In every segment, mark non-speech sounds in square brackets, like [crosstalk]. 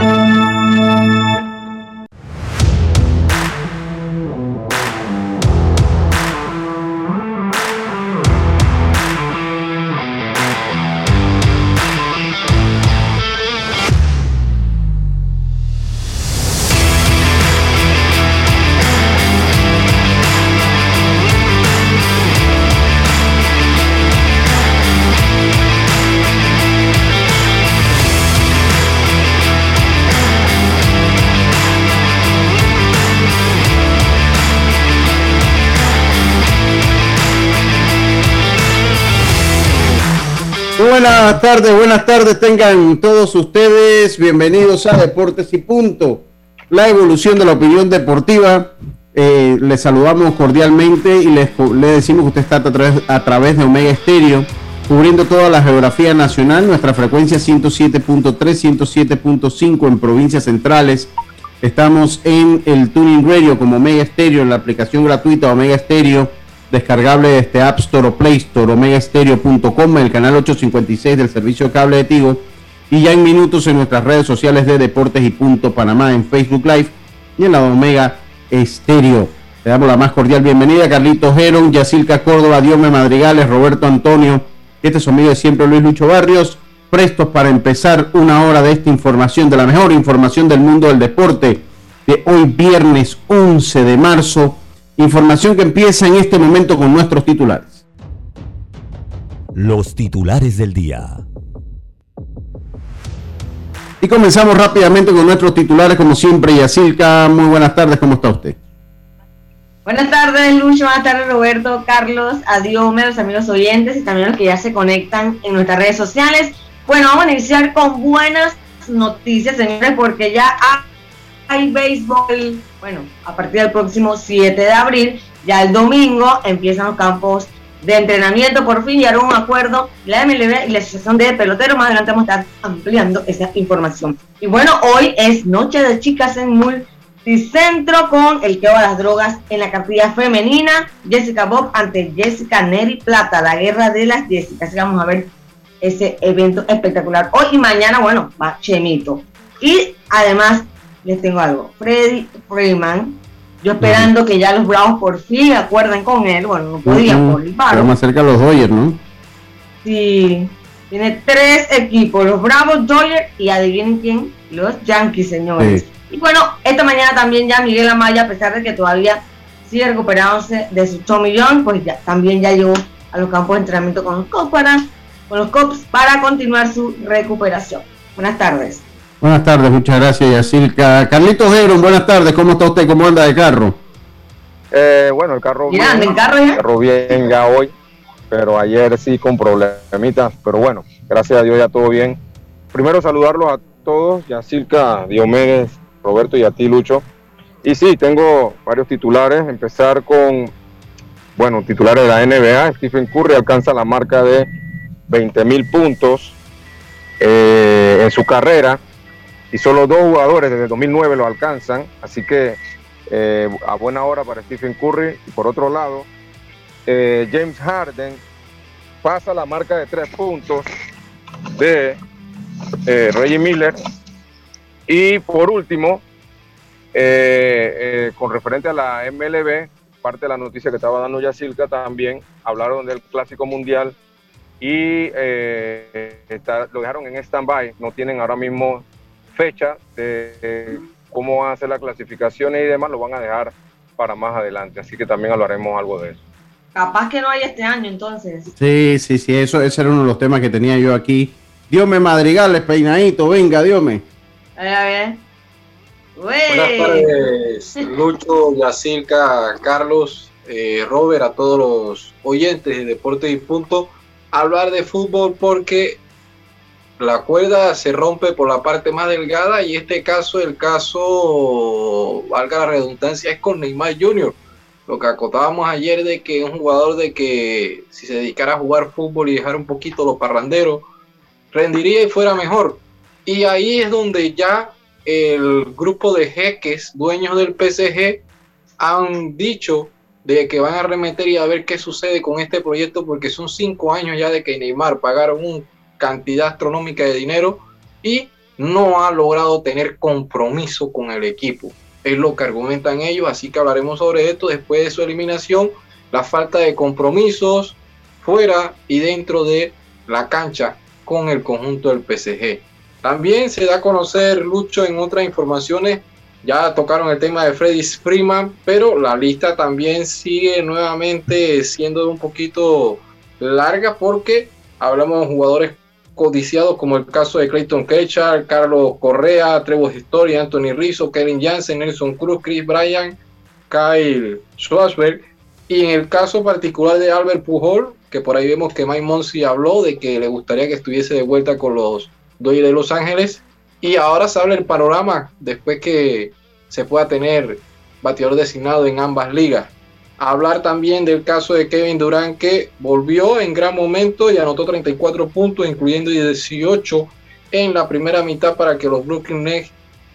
Música buenas tardes, buenas tardes tengan todos ustedes. Bienvenidos a Deportes y Punto, la evolución de la opinión deportiva. Eh, les saludamos cordialmente y les, decimos que usted está a través, a través de Omega Estéreo, cubriendo toda la geografía nacional. Nuestra frecuencia 107.3, 107.5 en provincias centrales. Estamos en el Tuning Radio como Omega Estéreo, en la aplicación gratuita Omega Estéreo descargable de este App Store o Play Store, omegaestereo.com, el canal 856 del servicio de cable de Tigo, y ya en minutos en nuestras redes sociales de Deportes y Punto Panamá en Facebook Live y en la Omega Estéreo. Le damos la más cordial bienvenida Carlitos Geron, Yacilca Córdoba, Diome Madrigales, Roberto Antonio, este es su amigo siempre Luis Lucho Barrios, prestos para empezar una hora de esta información, de la mejor información del mundo del deporte, de hoy viernes 11 de marzo Información que empieza en este momento con nuestros titulares. Los titulares del día. Y comenzamos rápidamente con nuestros titulares, como siempre. Yacilca, muy buenas tardes, ¿cómo está usted? Buenas tardes, Lucho. Buenas tardes, Roberto, Carlos, adiós, los amigos oyentes y también los que ya se conectan en nuestras redes sociales. Bueno, vamos a iniciar con buenas noticias, señores, porque ya hay béisbol, bueno, a partir del próximo 7 de abril, ya el domingo empiezan los campos de entrenamiento, por fin llegaron a un acuerdo la MLB y la Asociación de Peloteros, más adelante vamos a estar ampliando esa información. Y bueno, hoy es Noche de Chicas en Multicentro con el que va las drogas en la categoría femenina, Jessica Bob ante Jessica Neri Plata, la guerra de las Jessicas. Vamos a ver ese evento espectacular. Hoy y mañana, bueno, va Chemito. Y además les tengo algo. Freddy Freeman, yo esperando que ya los Bravos por fin acuerden con él, bueno, no podían por el paro. más cerca los Dodgers, ¿no? Sí, tiene tres equipos, los Bravos, Dodgers y adivinen quién, los Yankees, señores. Y bueno, esta mañana también ya Miguel Amaya, a pesar de que todavía sigue recuperándose de su tomillón, pues ya también ya llegó a los campos de entrenamiento con los Cops para, con los Cops para continuar su recuperación. Buenas tardes. Buenas tardes, muchas gracias, Yacirca. Carlitos Heron, buenas tardes, ¿cómo está usted? ¿Cómo anda de carro? Eh, bueno, el carro bien, el carro ya? carro bien ya hoy, pero ayer sí con problemitas, pero bueno, gracias a Dios ya todo bien. Primero saludarlos a todos, Yacirca, Diomedes, Roberto y a ti, Lucho. Y sí, tengo varios titulares, empezar con, bueno, titulares de la NBA, Stephen Curry alcanza la marca de 20 mil puntos eh, en su carrera y solo dos jugadores desde 2009 lo alcanzan, así que eh, a buena hora para Stephen Curry. Y por otro lado, eh, James Harden pasa la marca de tres puntos de eh, Reggie Miller. Y por último, con referente a la MLB, parte de la noticia que estaba dando Yacilca también, hablaron del Clásico Mundial y lo dejaron en stand-by, no tienen ahora mismo fecha de cómo van a hacer las clasificaciones y demás, lo van a dejar para más adelante. Así que también hablaremos algo de eso. Capaz que no hay este año, entonces. Sí, sí, sí, eso ese era uno de los temas que tenía yo aquí. Dios madrigales, peinadito, venga, Dios me. A ver, a ver. Buenas tardes, [laughs] Lucho, Yacirca, Carlos, eh, Robert, a todos los oyentes de Deportes y Punto. Hablar de fútbol porque la cuerda se rompe por la parte más delgada y este caso, el caso, valga la redundancia, es con Neymar Jr. Lo que acotábamos ayer de que un jugador de que si se dedicara a jugar fútbol y dejar un poquito los parranderos, rendiría y fuera mejor. Y ahí es donde ya el grupo de jeques, dueños del PSG, han dicho de que van a remeter y a ver qué sucede con este proyecto, porque son cinco años ya de que Neymar pagaron una cantidad astronómica de dinero y no ha logrado tener compromiso con el equipo. Es lo que argumentan ellos, así que hablaremos sobre esto después de su eliminación, la falta de compromisos fuera y dentro de la cancha con el conjunto del PSG. También se da a conocer, Lucho, en otras informaciones, ya tocaron el tema de Freddy Freeman, pero la lista también sigue nuevamente siendo un poquito larga porque hablamos de jugadores codiciados como el caso de Clayton Kershaw, Carlos Correa, Trevor Story, Anthony Rizzo, Kevin Jansen, Nelson Cruz, Chris Bryan, Kyle Schwarzberg y en el caso particular de Albert Pujol, que por ahí vemos que Mike Monsi habló de que le gustaría que estuviese de vuelta con los Dodgers de Los Ángeles. Y ahora se habla el panorama después que se pueda tener bateador designado en ambas ligas hablar también del caso de Kevin Durant que volvió en gran momento y anotó 34 puntos, incluyendo 18 en la primera mitad para que los Brooklyn Nets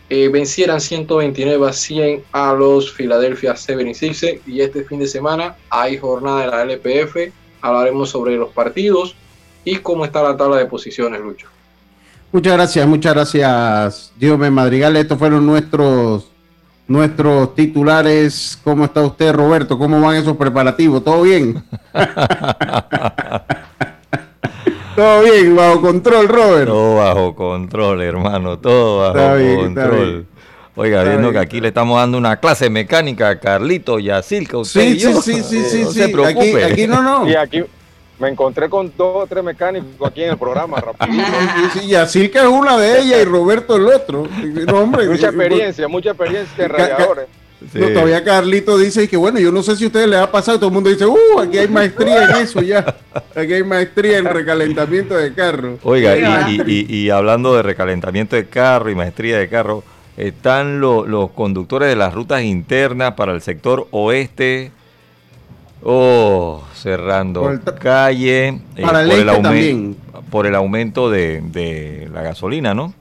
eh, vencieran 129 a 100 a los Philadelphia 76 y este fin de semana hay jornada de la LPF, hablaremos sobre los partidos y cómo está la tabla de posiciones, Lucho. Muchas gracias, muchas gracias, Dios me Madrigal. Estos fueron nuestros nuestros titulares. ¿Cómo está usted, Roberto? ¿Cómo van esos preparativos? ¿Todo bien? [laughs] Todo bien, bajo control, Robert. Todo bajo control, hermano, todo bajo control. Oiga, viendo que aquí le estamos dando una clase mecánica a Carlito y a Silca. sí, sí, sí, [laughs] sí, sí, sí. Aquí, aquí no, no. Y aquí, me encontré con dos o tres mecánicos aquí en el programa, [laughs] rapidito. Y así que es una de ellas y Roberto el otro. mucha experiencia, mucha experiencia en radiadores. todavía Carlito dice que bueno, yo no sé si a ustedes les ha pasado, todo el mundo dice, uh, aquí hay maestría en eso ya, aquí hay maestría en recalentamiento de carro. Oiga, y, hablando de recalentamiento de carro y maestría de carro, están los conductores de las rutas internas para el sector oeste Oh, cerrando calle eh, por, el este por, el aumento de, la gasolina, ¿no?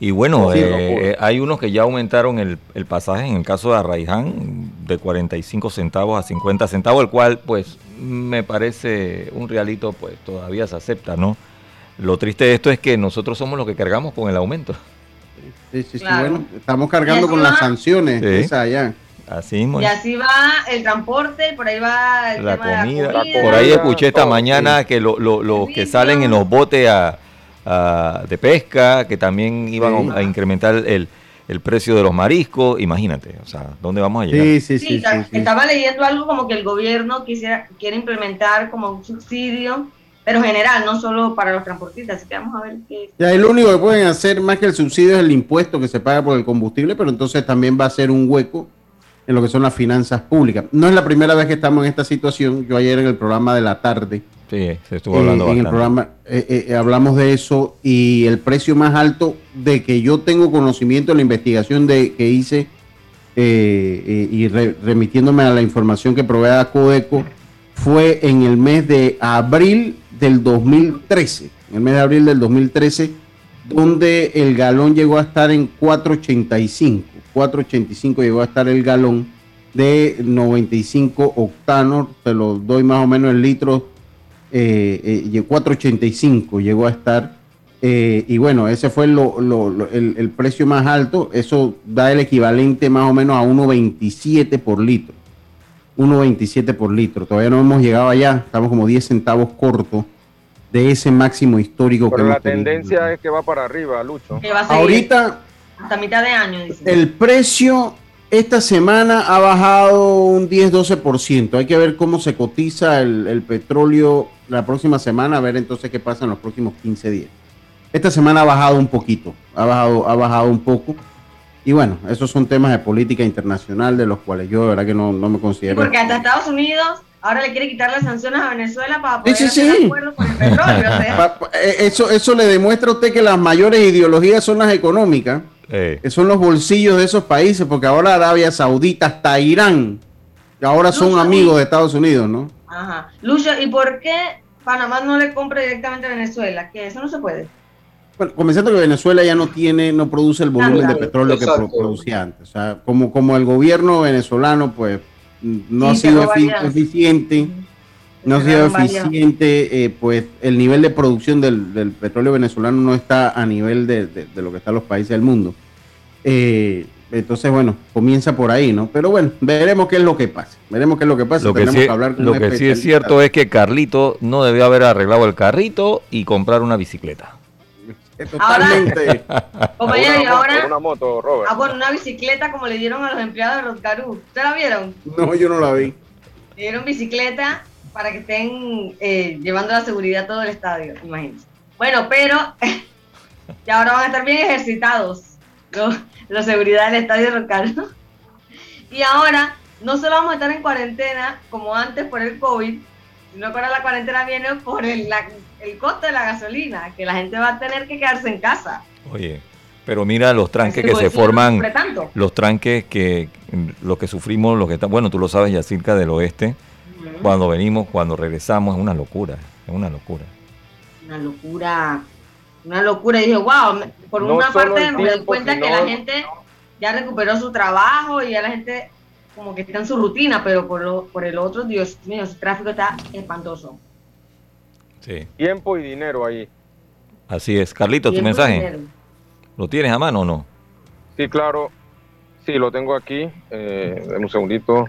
Y bueno, eh, eh, hay unos que ya aumentaron el, pasaje, en el caso de Arraiján, de 45 centavos a 50 centavos, el cual pues me parece un realito, pues todavía se acepta, ¿no? Lo triste de esto es que nosotros somos los que cargamos con el aumento. Sí, sí, sí, bueno, estamos cargando con las sanciones, esa allá. Así Y así va el transporte, por ahí va el la, comida. Por ahí escuché esta mañana que los que salen en los botes de pesca, que también iban a incrementar el, precio de los mariscos. Imagínate, o sea, ¿dónde vamos a llegar? Sí, sí, sí. estaba leyendo algo como que el gobierno quisiera quiere implementar como un subsidio pero general, no solo para los transportistas. Así que vamos a ver qué. Ya, lo único que pueden hacer más que el subsidio es el impuesto que se paga por el combustible, pero entonces también va a ser un hueco en lo que son las finanzas públicas. No es la primera vez que estamos en esta situación. Yo ayer en el programa de la tarde. Sí, se estuvo hablando. Eh, en el programa eh, eh, hablamos de eso y el precio más alto de que yo tengo conocimiento de la investigación de, que hice y remitiéndome a la información que provee Codeco fue en el mes de abril del 2013. En el mes de abril del 2013, donde el galón llegó a estar en 485 4.85 llegó a estar el galón de 95 octanos, te lo doy más o menos el litro, eh, eh, 4.85 llegó a estar. Eh, y bueno, ese fue el, precio más alto, eso da el equivalente más o menos a 1.27 por litro. 1.27 por litro, todavía no hemos llegado allá, estamos como 10 centavos cortos de ese máximo histórico. Pero la tendencia es que va para arriba, Lucho. Ahorita hasta mitad de año. El precio esta semana ha bajado un 10-12%. Hay que ver cómo se cotiza el, petróleo la próxima semana, a ver entonces qué pasa en los próximos 15 días. Esta semana ha bajado un poquito, ha bajado, ha bajado un poco. Y bueno, esos son temas de política internacional de los cuales yo de verdad que no, me considero. porque hasta Estados Unidos ahora le quiere quitar las sanciones a Venezuela para poder hacer acuerdo con el petróleo. Eh, eso, eso le demuestra a usted que las mayores ideologías son las económicas que son los bolsillos de esos países, porque ahora Arabia Saudita hasta Irán, que ahora son amigos de Estados Unidos, ¿no? Ajá. Lucho, ¿y por qué Panamá no le compra directamente a Venezuela? Que eso no se puede. Bueno, comenzando que Venezuela ya no tiene, no produce el volumen de petróleo que producía antes. O sea, como, como el gobierno venezolano, pues, no ha sido eficiente, no ha sido eficiente, eh, pues el nivel de producción del, petróleo venezolano no está a nivel de, lo que están los países del mundo. Eh, entonces, bueno, comienza por ahí, ¿no? Pero bueno, veremos qué es lo que pasa. Veremos qué es lo que pasa. Lo que, sí, lo que sí es cierto es que Carlito no debió haber arreglado el carrito y comprar una bicicleta. Totalmente. [laughs] Compañero, y ahora. Una moto, Robert. Ah, bueno, una bicicleta como le dieron a los empleados de Rotcarú. ¿Ustedes la vieron? No, yo no la vi. Le dieron bicicleta para que estén eh, llevando la seguridad a todo el estadio, imagínense. Bueno, pero [laughs] ya ahora van a estar bien ejercitados los, la seguridad del estadio Roncaldo. Y ahora no solo vamos a estar en cuarentena como antes por el COVID, sino que ahora la cuarentena viene por el, el costo de la gasolina, que la gente va a tener que quedarse en casa. Oye, pero mira los tranques que se forman, los tranques que lo que sufrimos, lo que está, bueno, tú lo sabes ya cerca del oeste, cuando venimos, cuando regresamos, es una locura, es una locura. Una locura, una locura. Y dije, wow, por una parte me doy cuenta que la gente ya recuperó su trabajo y ya la gente como que está en su rutina, pero por, lo, por el otro, Dios mío, el tráfico está espantoso. Sí. Tiempo y dinero ahí. Así es. Carlito, tu mensaje. ¿Lo tienes a mano o no? Sí, claro. Sí, lo tengo aquí. Eh, un segundito.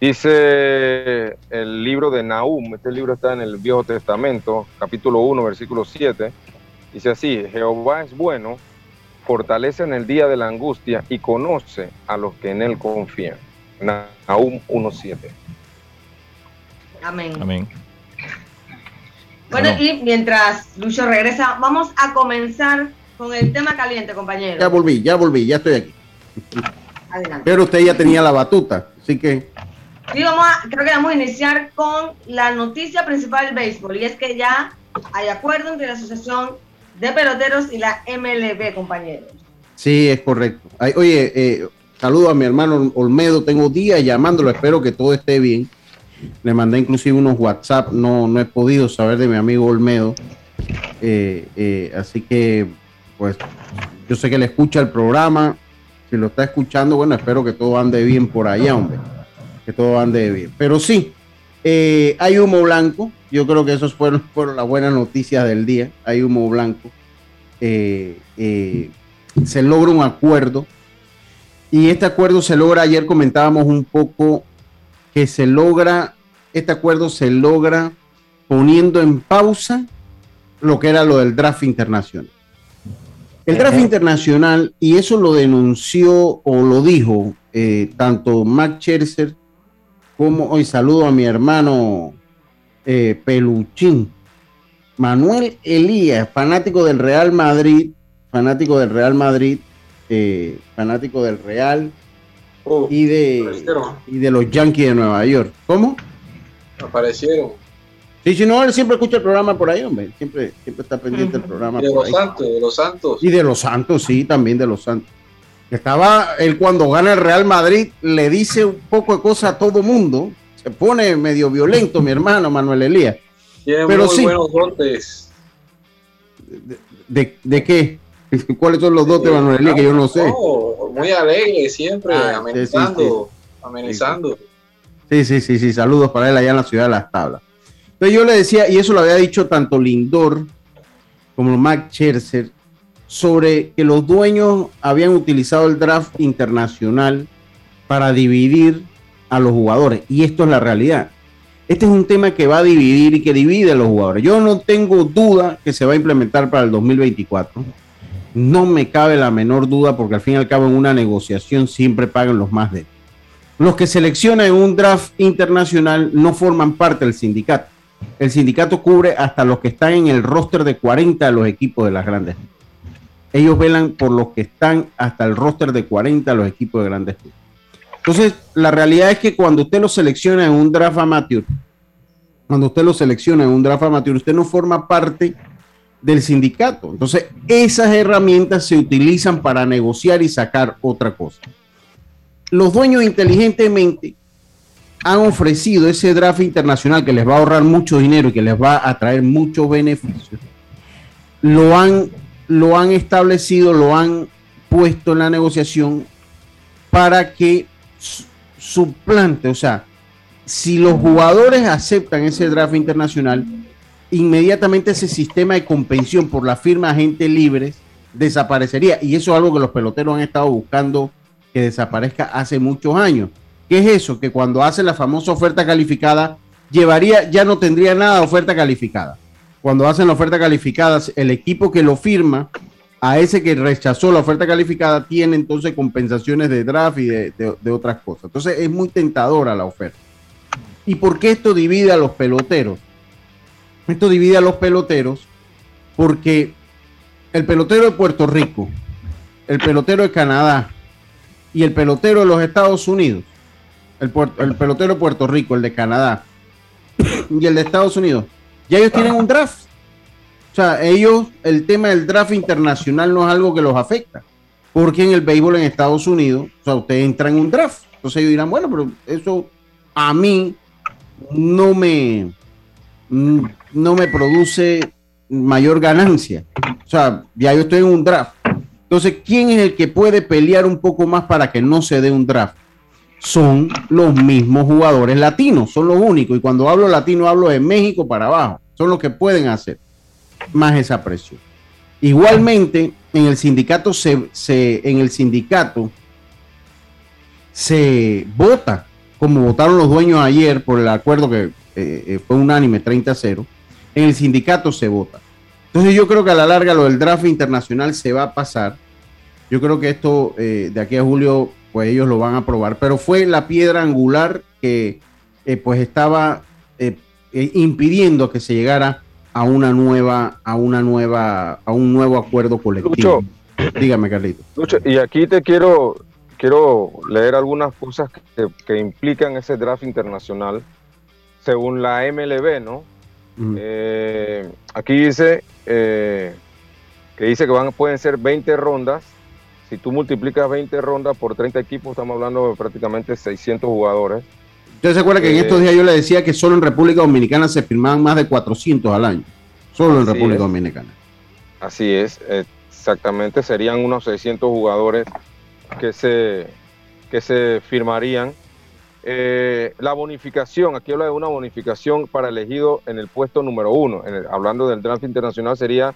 Dice el libro de Nahum, este libro está en el Viejo Testamento, capítulo 1, versículo 7. Dice así, Jehová es bueno, fortalece en el día de la angustia y conoce a los que en él confían. Nahum 1.7. Amén. Amén. Bueno, y mientras Lucho regresa, vamos a comenzar con el tema caliente, compañero. Ya volví, ya volví, ya estoy aquí. Adelante. Pero usted ya tenía la batuta, así que Sí, vamos a, creo que vamos a iniciar con la noticia principal del béisbol y es que ya hay acuerdo entre la Asociación de Peloteros y la MLB, compañeros. Sí, es correcto. oye, eh, saludo a mi hermano Olmedo, tengo días llamándolo, espero que todo esté bien. Le mandé inclusive unos WhatsApp, no, no he podido saber de mi amigo Olmedo. Eh, eh, así que, pues, yo sé que le escucha el programa. Si lo está escuchando, bueno, espero que todo ande bien por allá, hombre que todo ande bien. Pero sí, eh, hay humo blanco. Yo creo que esos fueron, [laughs] fueron las buenas noticias del día. Hay humo blanco. Eh, eh, se logra un acuerdo. Y este acuerdo se logra, ayer comentábamos un poco que se logra, este acuerdo se logra poniendo en pausa lo que era lo del draft internacional. El draft internacional, y eso lo denunció o lo dijo tanto Mac Scherzer como hoy saludo a mi hermano eh, Peluchín. Manuel Elías, fanático del Real Madrid, fanático del Real Madrid, eh, fanático del Real oh, y, de, y de los Yankees de Nueva York. ¿Cómo? Aparecieron. Sí, si no, él siempre escucha el programa por ahí, hombre. Siempre, siempre está pendiente del programa. De los Santos, de los Santos. Y de los Santos, sí, también de los Santos. Estaba él cuando gana el Real Madrid, le dice un poco de cosas a todo mundo. Se pone medio violento, mi hermano Manuel Elías. Tiene Pero muy buenos dotes. De, de, qué? [laughs] ¿Cuáles son los dotes, Manuel Elías? Que yo no sé. muy alegre, siempre, ah, amenizando. amenizando. Sí, sí, sí, sí. Saludos para él allá en la ciudad de Las Tablas. Entonces yo le decía, y eso lo había dicho tanto Lindor como Mac Scherzer, sobre que los dueños habían utilizado el draft internacional para dividir a los jugadores. Y esto es la realidad. Este es un tema que va a dividir y que divide a los jugadores. Yo no tengo duda que se va a implementar para el 2024. No me cabe la menor duda porque al fin y al cabo en una negociación siempre pagan los más de Los que seleccionan un draft internacional no forman parte del sindicato. El sindicato cubre hasta los que están en el roster de 40 de los equipos de las grandes. Ellos velan por los que están hasta el roster de 40 de los equipos de grandes. Entonces, la realidad es que cuando usted lo selecciona en un draft amateur, cuando usted lo selecciona en un draft amateur, usted no forma parte del sindicato. Entonces, esas herramientas se utilizan para negociar y sacar otra cosa. Los dueños inteligentemente han ofrecido ese draft internacional que les va a ahorrar mucho dinero y que les va a traer muchos beneficios. Lo han, lo han establecido, lo han puesto en la negociación para que suplante, o sea, si los jugadores aceptan ese draft internacional, inmediatamente ese sistema de compensión por la firma agente libre desaparecería. Y eso es algo que los peloteros han estado buscando que desaparezca hace muchos años. ¿Qué es eso? Que cuando hacen la famosa oferta calificada, llevaría, ya no tendría nada de oferta calificada. Cuando hacen la oferta calificada, el equipo que lo firma, a ese que rechazó la oferta calificada, tiene entonces compensaciones de draft y de, otras cosas. Entonces es muy tentadora la oferta. ¿Y por qué esto divide a los peloteros? Esto divide a los peloteros porque el pelotero de Puerto Rico, el pelotero de Canadá y el pelotero de los Estados Unidos, el, pelotero de Puerto Rico, el de Canadá y el de Estados Unidos, ya ellos tienen un draft. O sea, ellos, el tema del draft internacional no es algo que los afecta, porque en el béisbol en Estados Unidos, o sea, usted entra en un draft. Entonces ellos dirán, bueno, pero eso a mí no me, no me produce mayor ganancia. O sea, ya yo estoy en un draft. Entonces, ¿quién es el que puede pelear un poco más para que no se dé un draft? Son los mismos jugadores latinos, son los únicos. Y cuando hablo latino, hablo de México para abajo. Son los que pueden hacer más esa presión. Igualmente, en el sindicato se, en el sindicato se vota, como votaron los dueños ayer por el acuerdo que eh, eh, fue unánime 30 a 0, en el sindicato se vota. Entonces yo creo que a la larga lo del draft internacional se va a pasar. Yo creo que esto eh, de aquí a julio, pues ellos lo van a aprobar. Pero fue la piedra angular que pues estaba impidiendo que se llegara a una nueva, a una nueva, a un nuevo acuerdo colectivo. Dígame, Carlito. y aquí te quiero, quiero leer algunas cosas que, que implican ese draft internacional según la MLB, ¿no? Eh, aquí dice eh, que dice que van, pueden ser 20 rondas. Si tú multiplicas 20 rondas por 30 equipos, estamos hablando de prácticamente 600 jugadores. ¿Usted se acuerda que en eh, estos días yo le decía que solo en República Dominicana se firmaban más de 400 al año? Solo en República Dominicana. Así es, exactamente. Serían unos 600 jugadores que se, que se firmarían eh, la bonificación, aquí habla de una bonificación para elegido en el puesto número uno, hablando del draft internacional, sería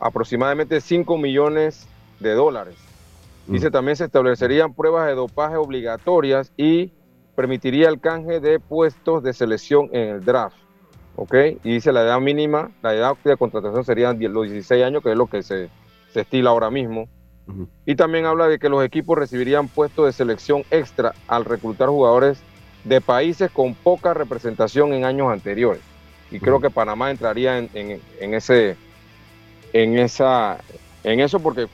aproximadamente 5 millones de dólares. Mm. Dice también se establecerían pruebas de dopaje obligatorias y permitiría el canje de puestos de selección en el draft. ¿Ok? Y dice la edad mínima, la edad de contratación serían los 16 años, que es lo que se, se estila ahora mismo. Y también habla de que los equipos recibirían puestos de selección extra al reclutar jugadores de países con poca representación en años anteriores. Y creo que Panamá entraría en, ese, en, esa, en eso porque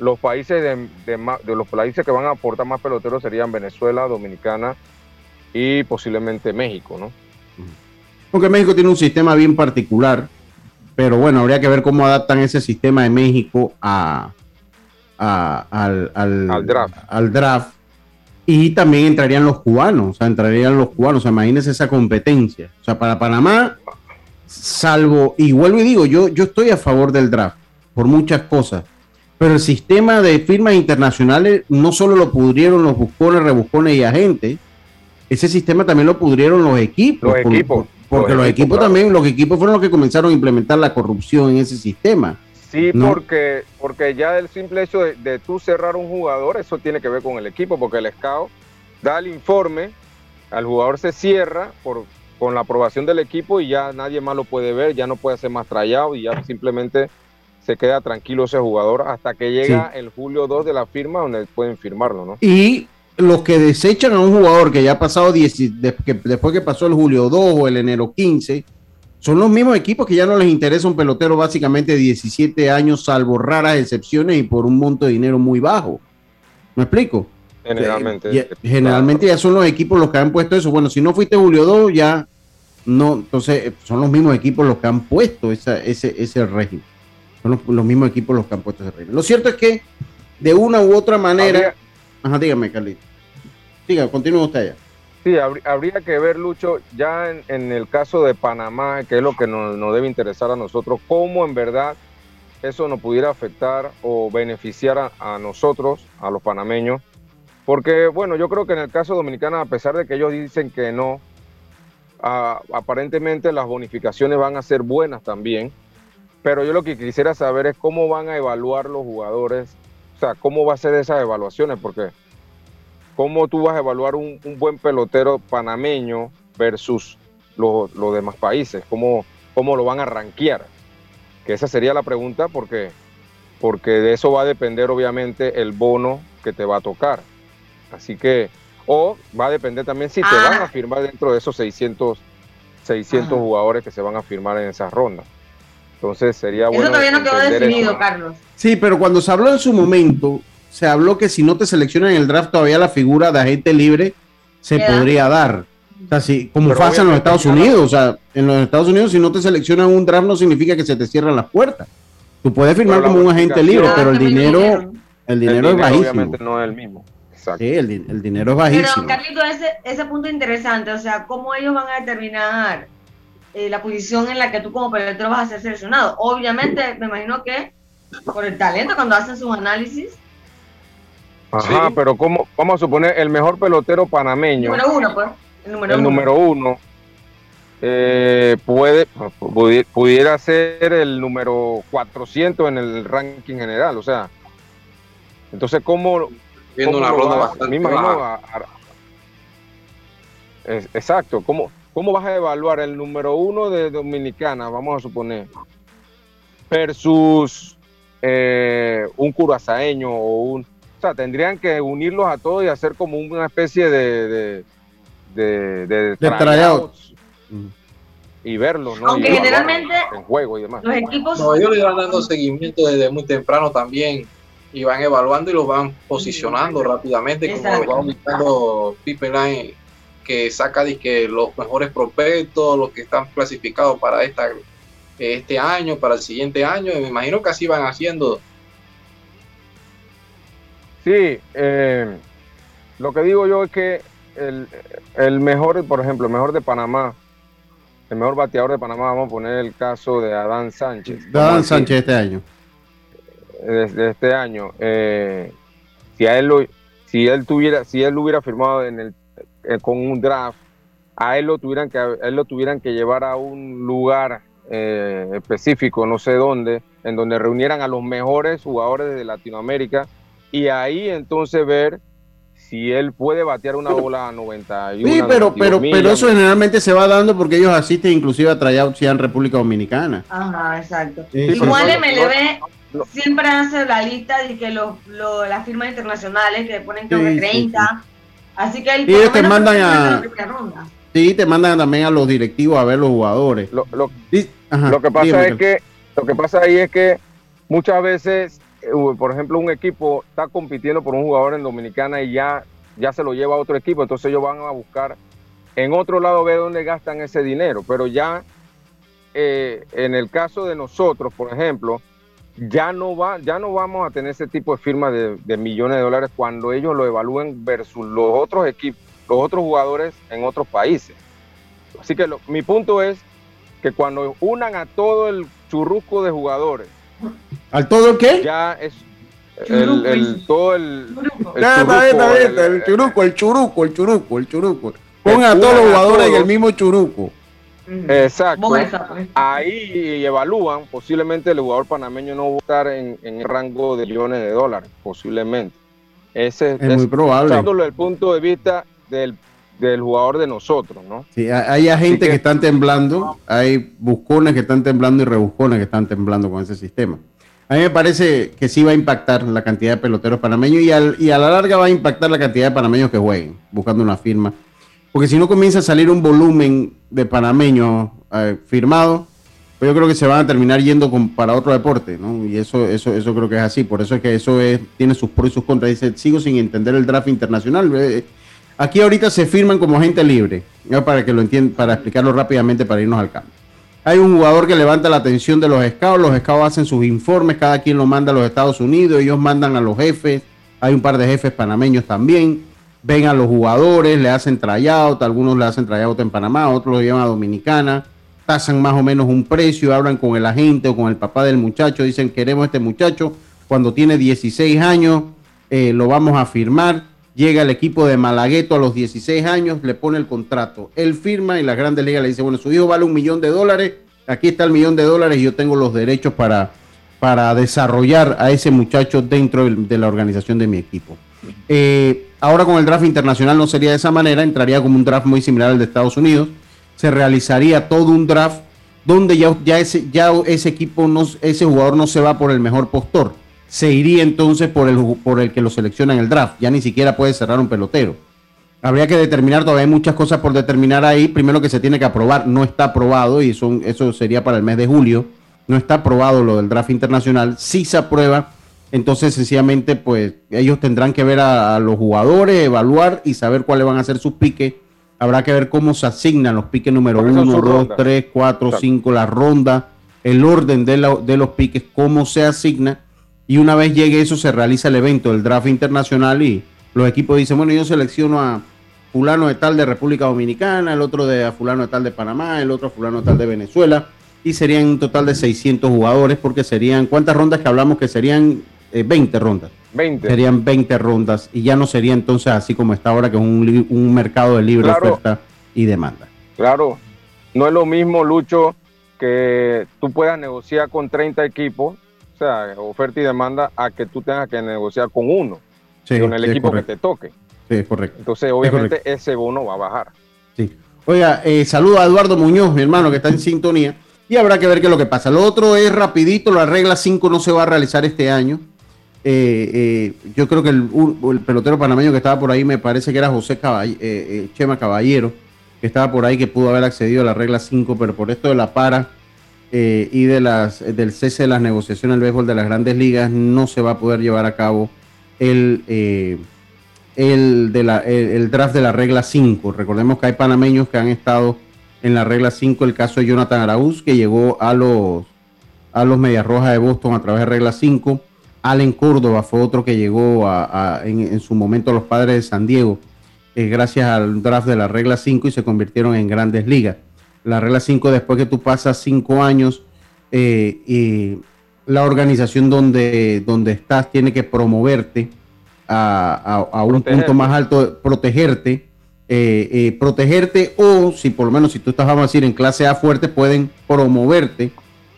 los países de, los países que van a aportar más peloteros serían Venezuela, Dominicana y posiblemente México, ¿no? Porque México tiene un sistema bien particular, pero bueno, habría que ver cómo adaptan ese sistema de México a, al, al, draft. al draft y también entrarían los cubanos, o sea, entrarían los cubanos, o sea, imagínense esa competencia. O sea, para Panamá, salvo, y vuelvo y digo, yo, yo estoy a favor del draft por muchas cosas, pero el sistema de firmas internacionales no solo lo pudrieron los buscones, rebuscones y agentes, ese sistema también lo pudrieron los equipos. Los equipos. porque los, equipos, también, los equipos fueron los que comenzaron a implementar la corrupción en ese sistema. Sí, porque, porque ya el simple hecho de, tú cerrar un jugador, eso tiene que ver con el equipo, porque el scout da el informe, al jugador se cierra por, con la aprobación del equipo y ya nadie más lo puede ver, ya no puede ser más trayado y ya simplemente se queda tranquilo ese jugador hasta que llega el julio 2 de la firma donde pueden firmarlo, ¿no? Y los que desechan a un jugador que ya ha pasado 10, después que pasó el julio 2 o el enero 15, son los mismos equipos que ya no les interesa un pelotero básicamente de 17 años, salvo raras excepciones y por un monto de dinero muy bajo. ¿Me explico? Generalmente. generalmente ya son los equipos los que han puesto eso. Bueno, si no fuiste Julio 2, ya no, entonces son los mismos equipos los que han puesto ese, ese régimen. Son los, mismos equipos los que han puesto ese régimen. Lo cierto es que de una u otra manera. Ajá, dígame, Carlito. Diga, continúa usted allá. Sí, habría, que ver, Lucho, ya en, el caso de Panamá, que es lo que nos, nos, debe interesar a nosotros, cómo en verdad eso nos pudiera afectar o beneficiar a, nosotros, a los panameños. Porque, bueno, yo creo que en el caso dominicano, a pesar de que ellos dicen que no, aparentemente las bonificaciones van a ser buenas también. Pero yo lo que quisiera saber es cómo van a evaluar los jugadores, o sea, cómo va a ser esas evaluaciones, porque ¿Cómo tú vas a evaluar un, buen pelotero panameño versus los, demás países? ¿Cómo, ¿Cómo lo van a rankear? Que esa sería la pregunta porque, porque de eso va a depender obviamente el bono que te va a tocar. Así que, o va a depender también si te ah. van a firmar dentro de esos 600, 600 jugadores que se van a firmar en esa ronda. Entonces sería bueno. Eso todavía no quedó definido, Carlos. Sí, pero cuando se habló en su momento, se habló que si no te seleccionan en el draft todavía la figura de agente libre se podría dar. O sea, si, como pasa en los Estados Unidos, o sea, en los Estados Unidos si no te seleccionan un draft no significa que se te cierran las puertas. Tú puedes firmar como un agente libre, pero el dinero, el dinero, es bajísimo. Obviamente no es el mismo. Sí, el, dinero es bajísimo. Pero, Carlito, ese, ese punto interesante, o sea, ¿cómo ellos van a determinar eh, la posición en la que tú como pelotero vas a ser seleccionado? Obviamente, me imagino que por el talento, cuando hacen sus análisis, Ajá, pero ¿cómo, vamos a suponer el mejor pelotero panameño? Número uno, pues. El número uno. Eh, puede, pudiera ser el número 400 en el ranking general, o sea. Entonces, ¿cómo. Viendo una ronda bastante Exacto, ¿cómo, ¿cómo vas a evaluar el número uno de Dominicana, vamos a suponer, versus eh, un curazaeño o un o sea, tendrían que unirlos a todos y hacer como una especie de, de, de, tryouts. Y verlos, ¿no? Aunque generalmente en juego y demás. Los equipos. No, ellos le van dando seguimiento desde muy temprano también y van evaluando y los van posicionando rápidamente, como lo va ubicando Pipeline, que saca de que los mejores prospectos, los que están clasificados para esta este año, para el siguiente año, y me imagino que así van haciendo Sí, eh, lo que digo yo es que el, mejor, por ejemplo, el mejor de Panamá, el mejor bateador de Panamá, vamos a poner el caso de Adán Sánchez. Adán Sánchez este año. Desde este año. Eh, si a él lo, si él tuviera, si él hubiera firmado en el, eh, con un draft, a él lo tuvieran que, él lo tuvieran que llevar a un lugar específico, no sé dónde, en donde reunieran a los mejores jugadores de Latinoamérica y ahí entonces ver si él puede batear una bola a 91. Sí, pero, pero, pero eso generalmente se va dando porque ellos asisten inclusive a tryouts en República Dominicana. Ajá, exacto. Igual MLB siempre hace la lista de que los, las firmas internacionales que ponen que 30. Así que ellos te mandan a... Sí, te mandan también a los directivos a ver los jugadores. Lo, lo, que pasa es que lo que pasa ahí es que muchas veces eh, por ejemplo, un equipo está compitiendo por un jugador en Dominicana y ya, ya se lo lleva a otro equipo, entonces ellos van a buscar en otro lado ver dónde gastan ese dinero, pero ya eh, en el caso de nosotros, por ejemplo, ya no, va, ya no vamos a tener ese tipo de firmas de, millones de dólares cuando ellos lo evalúen versus los otros equipos, los otros jugadores en otros países. Así que mi punto es que cuando unan a todo el churrusco de jugadores ¿Al todo el qué? Ya es el, el, todo el, el, el, churuco, el churuco, el churuco, el churuco. Pongan a todos los jugadores en el mismo churuco. Exacto. Pues. Ahí evalúan, posiblemente el jugador panameño no va a estar en, en el rango de millones de dólares, posiblemente. Ese es, muy probable. Desde el punto de vista del, del jugador de nosotros, ¿no? Sí, hay gente que, que, están temblando, hay buscones que están temblando y rebuscones que están temblando con ese sistema. A mí me parece que sí va a impactar la cantidad de peloteros panameños y, y a la larga va a impactar la cantidad de panameños que jueguen, buscando una firma. Porque si no comienza a salir un volumen de panameños eh, firmados, pues yo creo que se van a terminar yendo para otro deporte, ¿no? Y eso, eso, eso creo que es así. Por eso es que eso es, tiene sus pros y sus contras. Dice, sigo sin entender el draft internacional. Eh, aquí ahorita se firman como gente libre, para que lo entiendan, para explicarlo rápidamente para irnos al campo. Hay un jugador que levanta la atención de los scouts, los scouts hacen sus informes, cada quien lo manda a los Estados Unidos, ellos mandan a los jefes, hay un par de jefes panameños también, ven a los jugadores, le hacen tryout, algunos le hacen tryout en Panamá, otros lo llevan a Dominicana, tasan más o menos un precio, hablan con el agente o con el papá del muchacho, dicen queremos este muchacho, cuando tiene 16 años eh, lo vamos a firmar, llega el equipo de Malagueto a los 16 años, le pone el contrato, él firma y la Grandes Ligas le dice, bueno, su hijo vale un millón de dólares, aquí está el millón de dólares y yo tengo los derechos para, para desarrollar a ese muchacho dentro de la organización de mi equipo. Eh, ahora con el draft internacional no sería de esa manera, entraría como un draft muy similar al de Estados Unidos, se realizaría todo un draft donde ya, ese, equipo, ese jugador no se va por el mejor postor, se iría entonces por el, que lo selecciona en el draft. Ya ni siquiera puede cerrar un pelotero. Habría que determinar, todavía hay muchas cosas por determinar ahí. Primero que se tiene que aprobar, no está aprobado y eso sería para el mes de julio. No está aprobado lo del draft internacional. Si se aprueba, entonces sencillamente pues ellos tendrán que ver a, los jugadores, evaluar y saber cuáles van a ser sus piques. Habrá que ver cómo se asignan los piques número uno, dos, tres, cuatro, cinco, la ronda, el orden de, de los piques, cómo se asigna y una vez llegue eso se realiza el evento del draft internacional y los equipos dicen, bueno, yo selecciono a fulano de tal de República Dominicana, el otro de a fulano de tal de Panamá, el otro a fulano de tal de Venezuela y serían un total de 600 jugadores porque serían, ¿cuántas rondas que hablamos? Que serían 20 eh, rondas. 20. Serían 20 rondas y ya no sería entonces así como está ahora, que es un, mercado de libre oferta y demanda. Claro, no es lo mismo, Lucho, que tú puedas negociar con 30 equipos sea, oferta y demanda a que tú tengas que negociar con uno, con el equipo que te toque. Sí, es correcto. Entonces, obviamente, ese bono va a bajar. Sí. Oiga, eh, saludo a Eduardo Muñoz, mi hermano, que está en sintonía. Y habrá que ver qué es lo que pasa. Lo otro es rapidito, la regla 5 no se va a realizar este año. Eh, eh, yo creo que el, pelotero panameño que estaba por ahí, me parece que era José Chema Caballero, que estaba por ahí, que pudo haber accedido a la regla 5, pero por esto de la para eh, y de las, del cese de las negociaciones del béisbol de las grandes ligas, no se va a poder llevar a cabo el, eh, el, de la, el, draft de la regla 5. Recordemos que hay panameños que han estado en la regla 5, el caso de Jonathan Araúz, que llegó a los, a los Medias Rojas de Boston a través de regla 5. Allen Córdoba fue otro que llegó a, en, su momento a los padres de San Diego, eh, gracias al draft de la regla 5 y se convirtieron en grandes ligas la regla 5, después que tú pasas cinco años, eh, y la organización donde, donde estás tiene que promoverte a, un punto más alto, protegerte, eh, eh, protegerte o si por lo menos si tú estás, vamos a decir, en clase A fuerte, pueden promoverte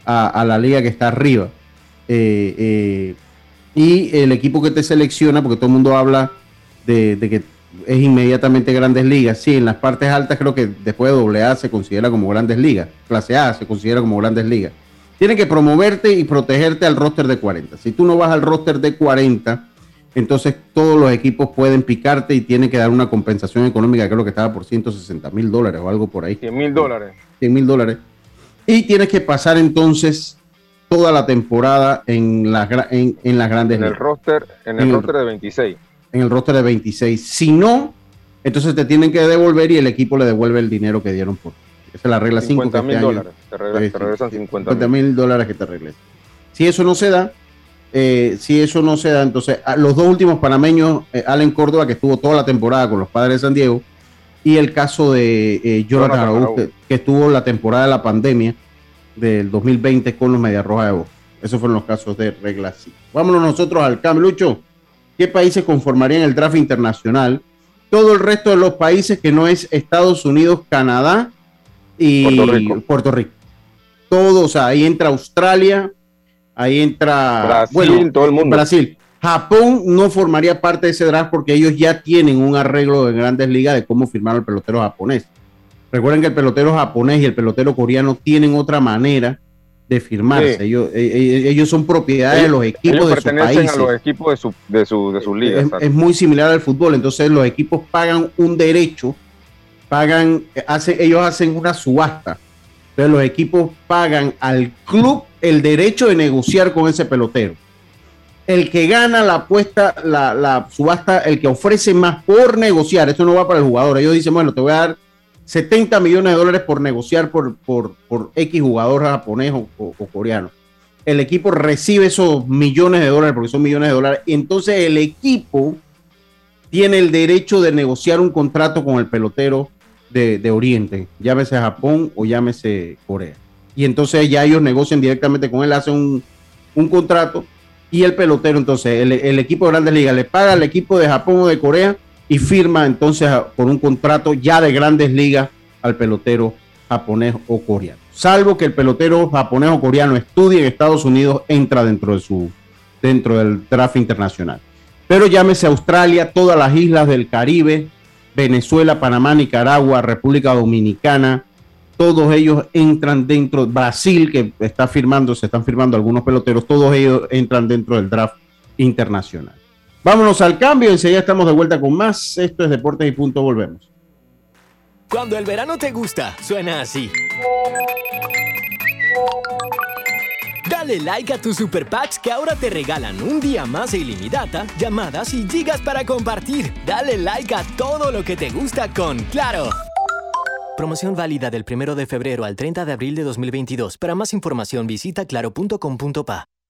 a, la liga que está arriba. Y el equipo que te selecciona, porque todo el mundo habla de, de que es inmediatamente grandes ligas. Sí, en las partes altas creo que después de AA se considera como grandes ligas. Clase A se considera como grandes ligas. Tiene que promoverte y protegerte al roster de 40. Si tú no vas al roster de 40, entonces todos los equipos pueden picarte y tienen que dar una compensación económica, creo que estaba por 160 mil dólares o algo por ahí. 100 mil dólares. 100 mil dólares. Y tienes que pasar entonces toda la temporada en las, en, las grandes en El roster, en el roster de 26 en el roster de 26. Si no, entonces te tienen que devolver y el equipo le devuelve el dinero que dieron por. Esa es la regla 5. 50 mil dólares. Te, regresan 50 mil dólares que te regresan. Si eso no se da, eh, si eso no se da, entonces los dos últimos panameños, eh, Allen Córdoba, que estuvo toda la temporada con los padres de San Diego, y el caso de eh, Jonathan, que, estuvo la temporada de la pandemia del 2020 con los Medias Rojas de Voz. Esos fueron los casos de regla 5. Vámonos nosotros al cambio, Lucho. ¿Qué países conformarían el draft internacional? Todo el resto de los países que no es Estados Unidos, Canadá y Puerto Rico. Todo, o sea, ahí entra Australia, ahí entra Brasil, todo el mundo. Brasil. Japón no formaría parte de ese draft porque ellos ya tienen un arreglo de grandes ligas de cómo firmar el pelotero japonés. Recuerden que el pelotero japonés y el pelotero coreano tienen otra manera de firmarse. Ellos, eh, eh, ellos, son propiedades de los equipos de su país. a los equipos de su, de su, de sus ligas. Es, muy similar al fútbol. Entonces los equipos pagan un derecho, pagan, hacen, ellos hacen una subasta. Pero los equipos pagan al club el derecho de negociar con ese pelotero. El que gana la apuesta, la, la subasta, el que ofrece más por negociar, eso no va para el jugador. Ellos dicen, bueno, te voy a dar 70 millones de dólares por negociar por, por, X jugador japonés o, coreano. El equipo recibe esos millones de dólares, porque son millones de dólares, entonces el equipo tiene el derecho de negociar un contrato con el pelotero de, Oriente, llámese Japón o llámese Corea. Y entonces ya ellos negocian directamente con él, hacen un, contrato y el pelotero, entonces el, el equipo de Grandes Ligas le paga al equipo de Japón o de Corea y firma entonces por un contrato ya de grandes ligas al pelotero japonés o coreano. Salvo que el pelotero japonés o coreano estudie en Estados Unidos, entra dentro de su dentro del draft internacional. Pero llámese Australia, todas las islas del Caribe, Venezuela, Panamá, Nicaragua, República Dominicana, todos ellos entran dentro, Brasil, que está firmando, se están firmando algunos peloteros, todos ellos entran dentro del draft internacional. Vámonos al cambio, enseguida estamos de vuelta con más. Esto es Deportes y Punto, volvemos. Cuando el verano te gusta, suena así. Dale like a tus super packs que ahora te regalan un día más de ilimitada, llamadas y gigas para compartir. Dale like a todo lo que te gusta con Claro. Promoción válida del 1 de febrero al 30 de abril de 2022. Para más información visita claro.com.pa.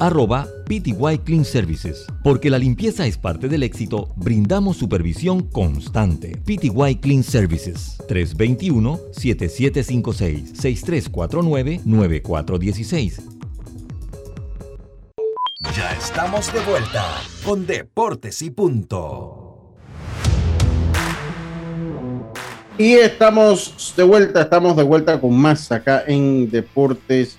arroba PTY Clean Services. Porque la limpieza es parte del éxito, brindamos supervisión constante. PTY Clean Services 321-7756-6349-9416. Ya estamos de vuelta con Deportes y Punto. Y estamos de vuelta, estamos de vuelta con más acá en Deportes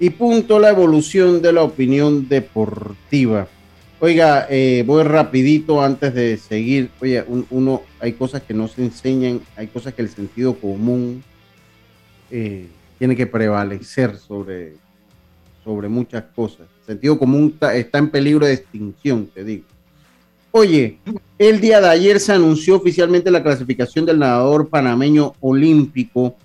y punto la evolución de la opinión deportiva. Oiga, eh, voy rapidito antes de seguir. Oye, uno, hay cosas que no se enseñan, hay cosas que el sentido común eh, tiene que prevalecer sobre, sobre muchas cosas. El sentido común está en peligro de extinción, te digo. Oye, el día de ayer se anunció oficialmente la clasificación del nadador panameño olímpico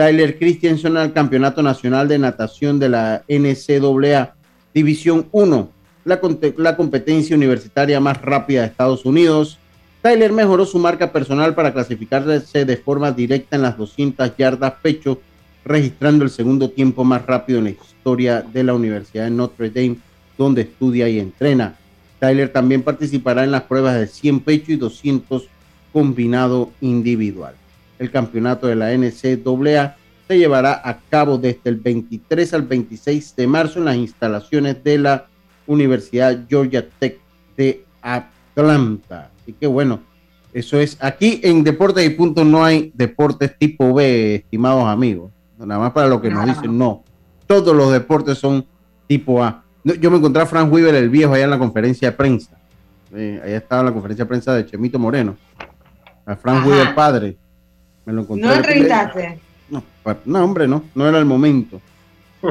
Tyler Christensen al Campeonato Nacional de Natación de la NCAA División 1, la, competencia universitaria más rápida de Estados Unidos. Tyler mejoró su marca personal para clasificarse de forma directa en las 200 yardas pecho, registrando el segundo tiempo más rápido en la historia de la Universidad de Notre Dame, donde estudia y entrena. Tyler también participará en las pruebas de 100 pecho y 200 combinado individual el campeonato de la NCAA se llevará a cabo desde el 23 al 26 de marzo en las instalaciones de la Universidad Georgia Tech de Atlanta. Así que bueno, eso es aquí en Deportes y Punto no hay deportes tipo B, estimados amigos. Nada más para lo que nos dicen, no. Todos los deportes son tipo A. Yo me encontré a Frank Weaver el viejo allá en la conferencia de prensa. Eh, allá estaba la conferencia de prensa de Chemito Moreno. A Frank Weaver padre. ¿No entrevistaste? No, no, hombre, no, no era el momento.